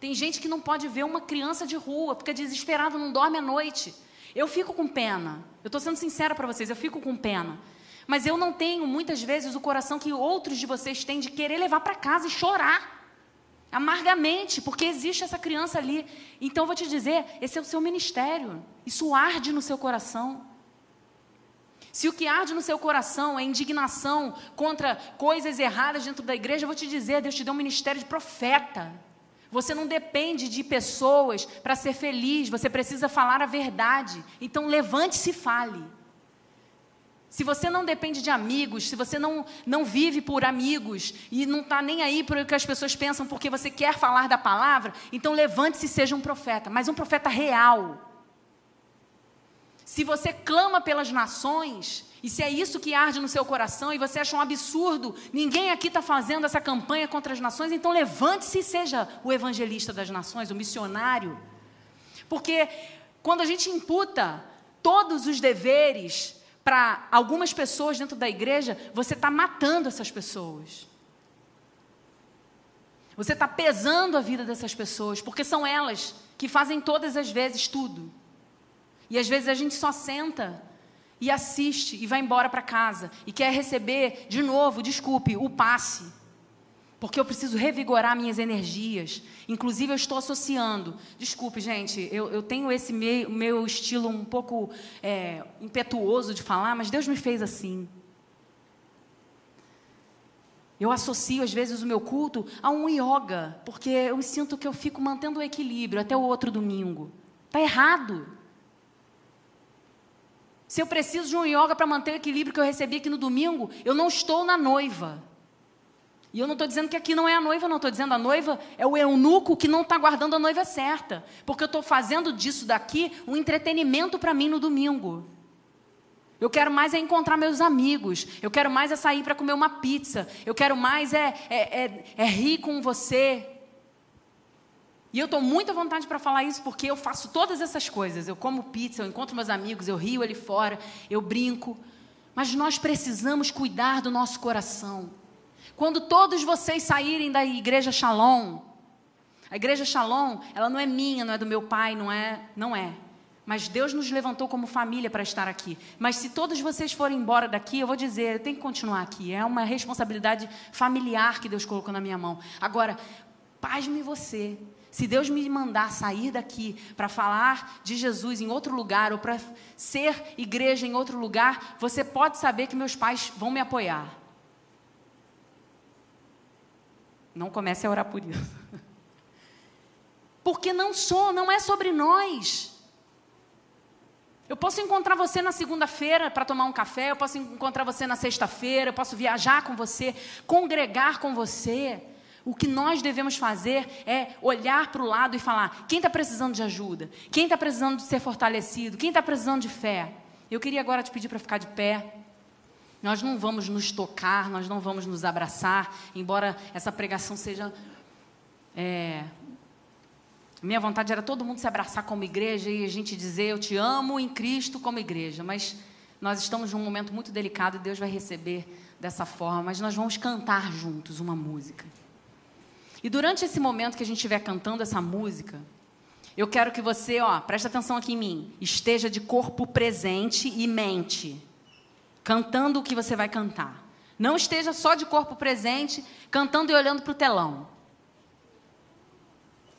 [SPEAKER 1] Tem gente que não pode ver uma criança de rua, fica desesperado, não dorme à noite. Eu fico com pena. Eu estou sendo sincera para vocês, eu fico com pena. Mas eu não tenho, muitas vezes, o coração que outros de vocês têm de querer levar para casa e chorar. Amargamente, porque existe essa criança ali. Então eu vou te dizer: esse é o seu ministério. Isso arde no seu coração. Se o que arde no seu coração é indignação contra coisas erradas dentro da igreja, eu vou te dizer: Deus te deu um ministério de profeta. Você não depende de pessoas para ser feliz, você precisa falar a verdade. Então levante-se e fale. Se você não depende de amigos, se você não, não vive por amigos e não está nem aí para o que as pessoas pensam porque você quer falar da palavra, então levante-se e seja um profeta, mas um profeta real. Se você clama pelas nações, e se é isso que arde no seu coração e você acha um absurdo, ninguém aqui está fazendo essa campanha contra as nações, então levante-se e seja o evangelista das nações, o missionário. Porque quando a gente imputa todos os deveres para algumas pessoas dentro da igreja, você está matando essas pessoas. Você está pesando a vida dessas pessoas, porque são elas que fazem todas as vezes tudo. E às vezes a gente só senta e assiste e vai embora para casa e quer receber de novo, desculpe, o passe. Porque eu preciso revigorar minhas energias. Inclusive, eu estou associando. Desculpe, gente, eu, eu tenho esse meu, estilo um pouco é, impetuoso de falar, mas Deus me fez assim. Eu associo, às vezes, o meu culto a um yoga, porque eu sinto que eu fico mantendo o equilíbrio até o outro domingo. Está errado. Se eu preciso de um yoga para manter o equilíbrio que eu recebi aqui no domingo, eu não estou na noiva. E eu não estou dizendo que aqui não é a noiva, não estou dizendo a noiva é o eunuco que não está guardando a noiva certa. Porque eu estou fazendo disso daqui um entretenimento para mim no domingo. Eu quero mais é encontrar meus amigos. Eu quero mais é sair para comer uma pizza. Eu quero mais é, é, é, é rir com você. E eu estou muito à vontade para falar isso porque eu faço todas essas coisas. Eu como pizza, eu encontro meus amigos, eu rio ali fora, eu brinco. Mas nós precisamos cuidar do nosso coração. Quando todos vocês saírem da igreja Shalom, a igreja Shalom, ela não é minha, não é do meu pai, não é, não é. Mas Deus nos levantou como família para estar aqui. Mas se todos vocês forem embora daqui, eu vou dizer, eu tenho que continuar aqui. É uma responsabilidade familiar que Deus colocou na minha mão. Agora, pasme você. Se Deus me mandar sair daqui para falar de Jesus em outro lugar ou para ser igreja em outro lugar, você pode saber que meus pais vão me apoiar. Não comece a orar por isso. Porque não sou, não é sobre nós. Eu posso encontrar você na segunda-feira para tomar um café, eu posso encontrar você na sexta-feira, eu posso viajar com você, congregar com você. O que nós devemos fazer é olhar para o lado e falar: quem está precisando de ajuda? Quem está precisando de ser fortalecido? Quem está precisando de fé? Eu queria agora te pedir para ficar de pé. Nós não vamos nos tocar, nós não vamos nos abraçar, embora essa pregação seja. É, minha vontade era todo mundo se abraçar como igreja e a gente dizer: Eu te amo em Cristo como igreja. Mas nós estamos num momento muito delicado e Deus vai receber dessa forma. Mas nós vamos cantar juntos uma música. E durante esse momento que a gente estiver cantando essa música, eu quero que você, ó, preste atenção aqui em mim, esteja de corpo presente e mente, cantando o que você vai cantar. Não esteja só de corpo presente, cantando e olhando para o telão.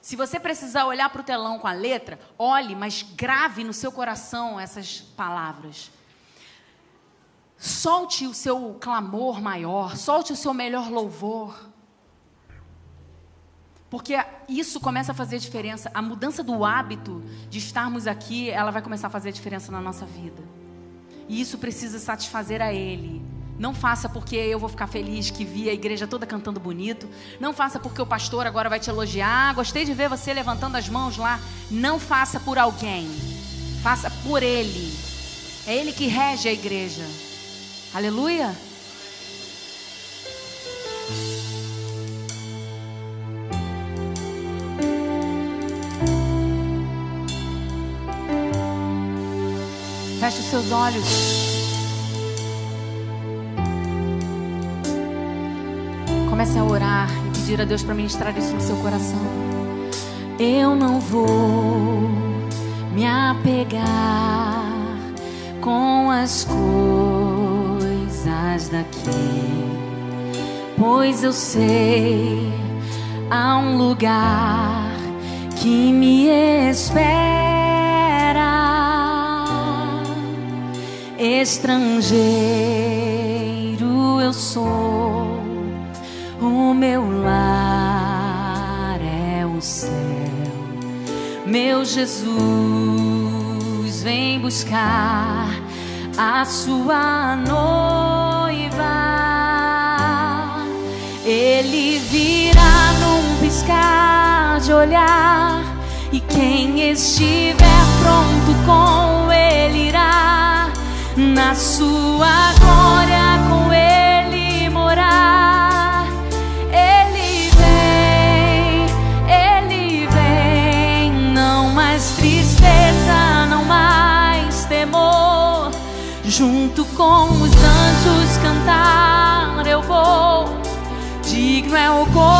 [SPEAKER 1] Se você precisar olhar para o telão com a letra, olhe, mas grave no seu coração essas palavras. Solte o seu clamor maior, solte o seu melhor louvor. Porque isso começa a fazer diferença. A mudança do hábito de estarmos aqui, ela vai começar a fazer diferença na nossa vida. E isso precisa satisfazer a Ele. Não faça porque eu vou ficar feliz que vi a igreja toda cantando bonito. Não faça porque o pastor agora vai te elogiar. Ah, gostei de ver você levantando as mãos lá. Não faça por alguém. Faça por Ele. É Ele que rege a igreja. Aleluia. Feche os seus olhos. Comece a orar e pedir a Deus para ministrar isso no seu coração. Eu não vou me apegar com as coisas daqui, pois eu sei há um lugar que me espera. Estrangeiro eu sou, o meu lar é o céu. Meu Jesus vem buscar a sua noiva. Ele virá num piscar de olhar, e quem estiver pronto com na sua glória com Ele morar. Ele vem, Ele vem, não mais tristeza, não mais temor. Junto com os anjos cantar eu vou. Digno é o cordeiro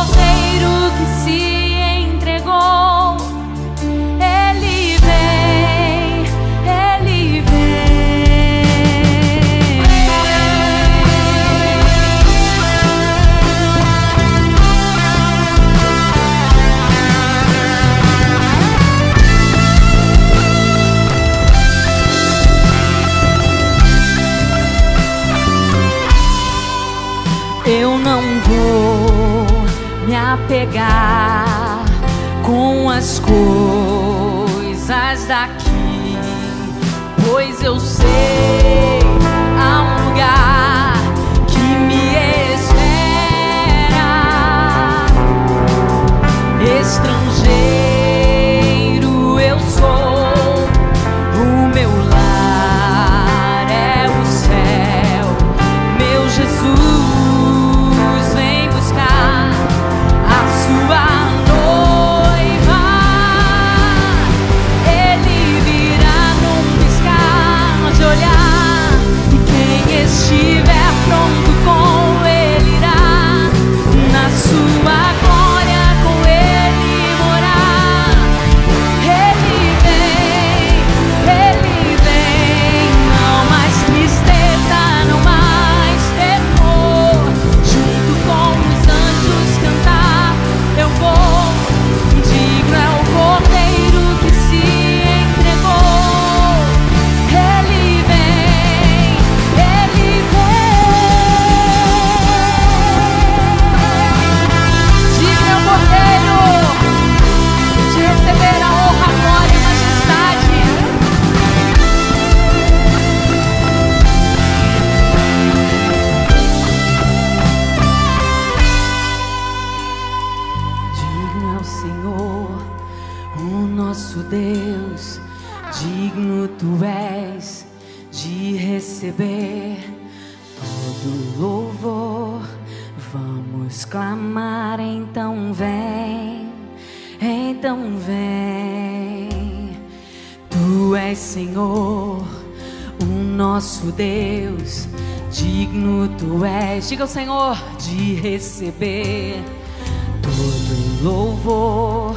[SPEAKER 1] daqui, pois eu sei Senhor, de receber todo louvor.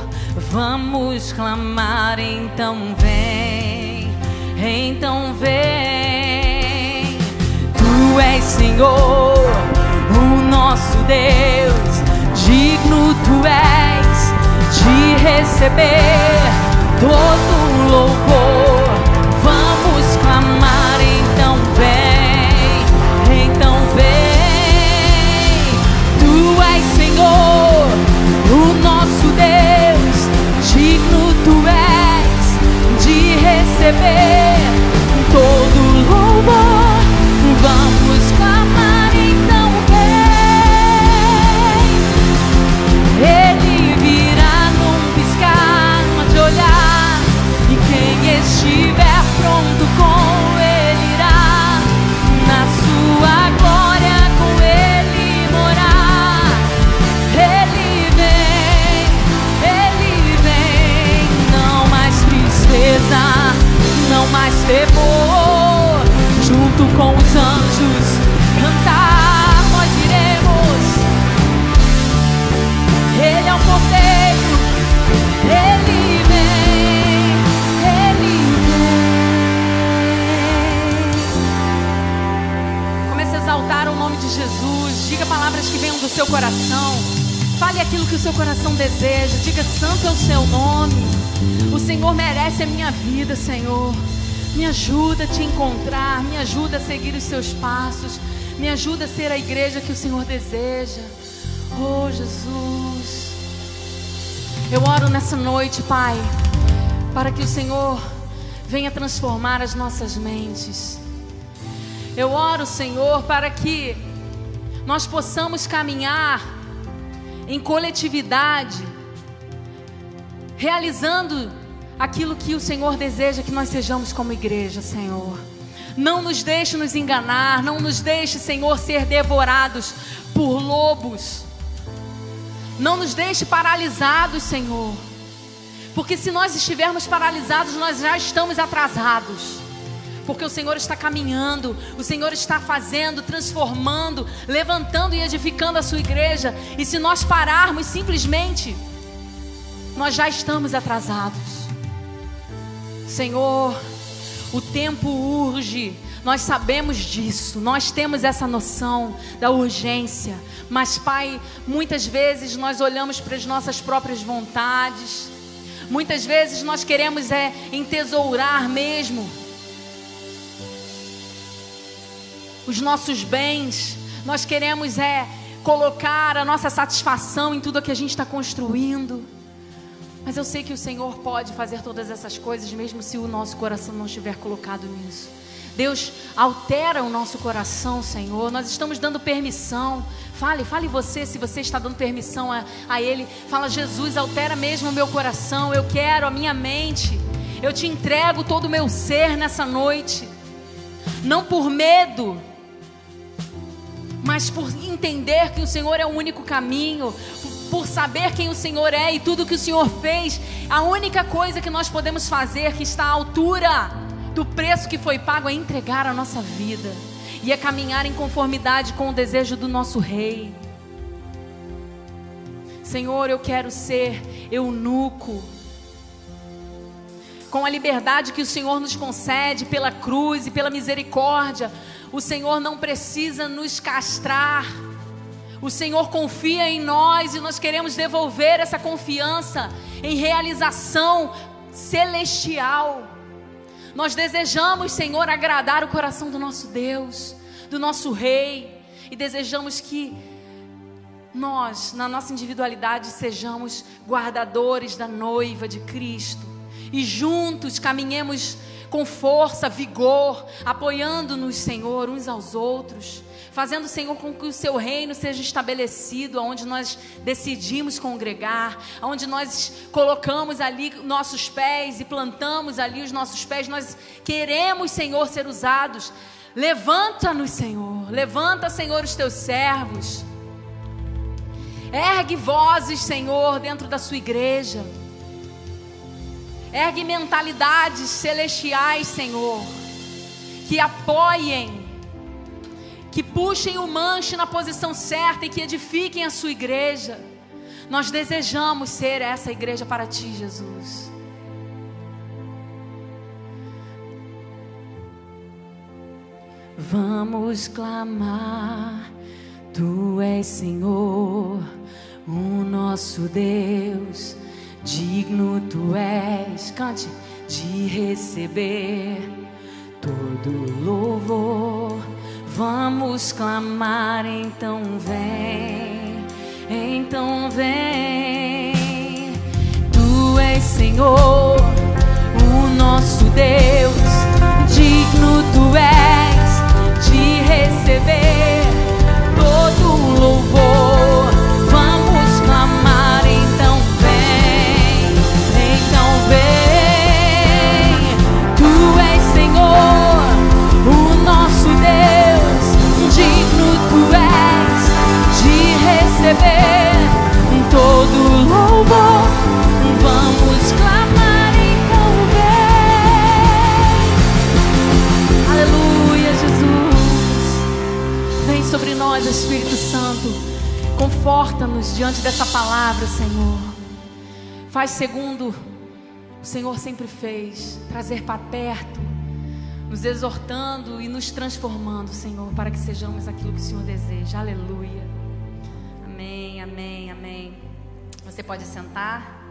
[SPEAKER 1] Vamos clamar, então vem, então vem. Tu és Senhor, o nosso Deus, digno tu és de receber todo louvor. Receber seu coração. Fale aquilo que o seu coração deseja. Diga: Santo é o seu nome. O Senhor merece a minha vida, Senhor. Me ajuda a te encontrar. Me ajuda a seguir os seus passos. Me ajuda a ser a igreja que o Senhor deseja. Oh, Jesus. Eu oro nessa noite, Pai, para que o Senhor venha transformar as nossas mentes. Eu oro, Senhor, para que nós possamos caminhar em coletividade, realizando aquilo que o Senhor deseja que nós sejamos como igreja, Senhor. Não nos deixe nos enganar, não nos deixe, Senhor, ser devorados por lobos. Não nos deixe paralisados, Senhor. Porque se nós estivermos paralisados, nós já estamos atrasados. Porque o Senhor está caminhando, o Senhor está fazendo, transformando, levantando e edificando a sua igreja. E se nós pararmos simplesmente, nós já estamos atrasados. Senhor, o tempo urge, nós sabemos disso, nós temos essa noção da urgência, mas, Pai, muitas vezes nós olhamos para as nossas próprias vontades, muitas vezes nós queremos é entesourar mesmo os nossos bens, nós queremos é colocar a nossa satisfação em tudo que a gente está construindo. Mas eu sei que o Senhor pode fazer todas essas coisas, mesmo se o nosso coração não estiver colocado nisso. Deus altera o nosso coração, Senhor. Nós estamos dando permissão. Fale, fale você se você está dando permissão a, a Ele. Fala, Jesus, altera mesmo o meu coração. Eu quero a minha mente. Eu te entrego todo o meu ser nessa noite. Não por medo, mas por entender que o Senhor é o único caminho, por saber quem o Senhor é e tudo que o Senhor fez, a única coisa que nós podemos fazer que está à altura do preço que foi pago é entregar a nossa vida e é caminhar em conformidade com o desejo do nosso Rei. Senhor, eu quero ser eunuco. Com a liberdade que o Senhor nos concede pela cruz e pela misericórdia, o Senhor não precisa nos castrar o Senhor confia em nós e nós queremos devolver essa confiança em realização celestial. Nós desejamos, Senhor, agradar o coração do nosso Deus, do nosso Rei, e desejamos que nós, na nossa individualidade, sejamos guardadores da noiva de Cristo e juntos caminhemos com força, vigor, apoiando-nos, Senhor, uns aos outros fazendo, Senhor, com que o seu reino seja estabelecido, onde nós decidimos congregar, onde nós colocamos ali nossos pés e plantamos ali os nossos pés. Nós queremos, Senhor, ser usados. Levanta-nos, Senhor. Levanta, Senhor, os teus servos. Ergue vozes, Senhor, dentro da sua igreja. Ergue mentalidades celestiais, Senhor, que apoiem que puxem o manche na posição certa e que edifiquem a sua igreja. Nós desejamos ser essa igreja para ti, Jesus. Vamos clamar, Tu és Senhor, o nosso Deus, digno Tu és, cante, de receber todo louvor Vamos clamar, então vem, então vem. Tu és Senhor, o nosso Deus, digno tu és de receber todo louvor. Espírito Santo. Conforta-nos diante dessa palavra, Senhor. Faz segundo o Senhor sempre fez, trazer para perto nos exortando e nos transformando, Senhor, para que sejamos aquilo que o Senhor deseja. Aleluia. Amém, amém, amém. Você pode sentar.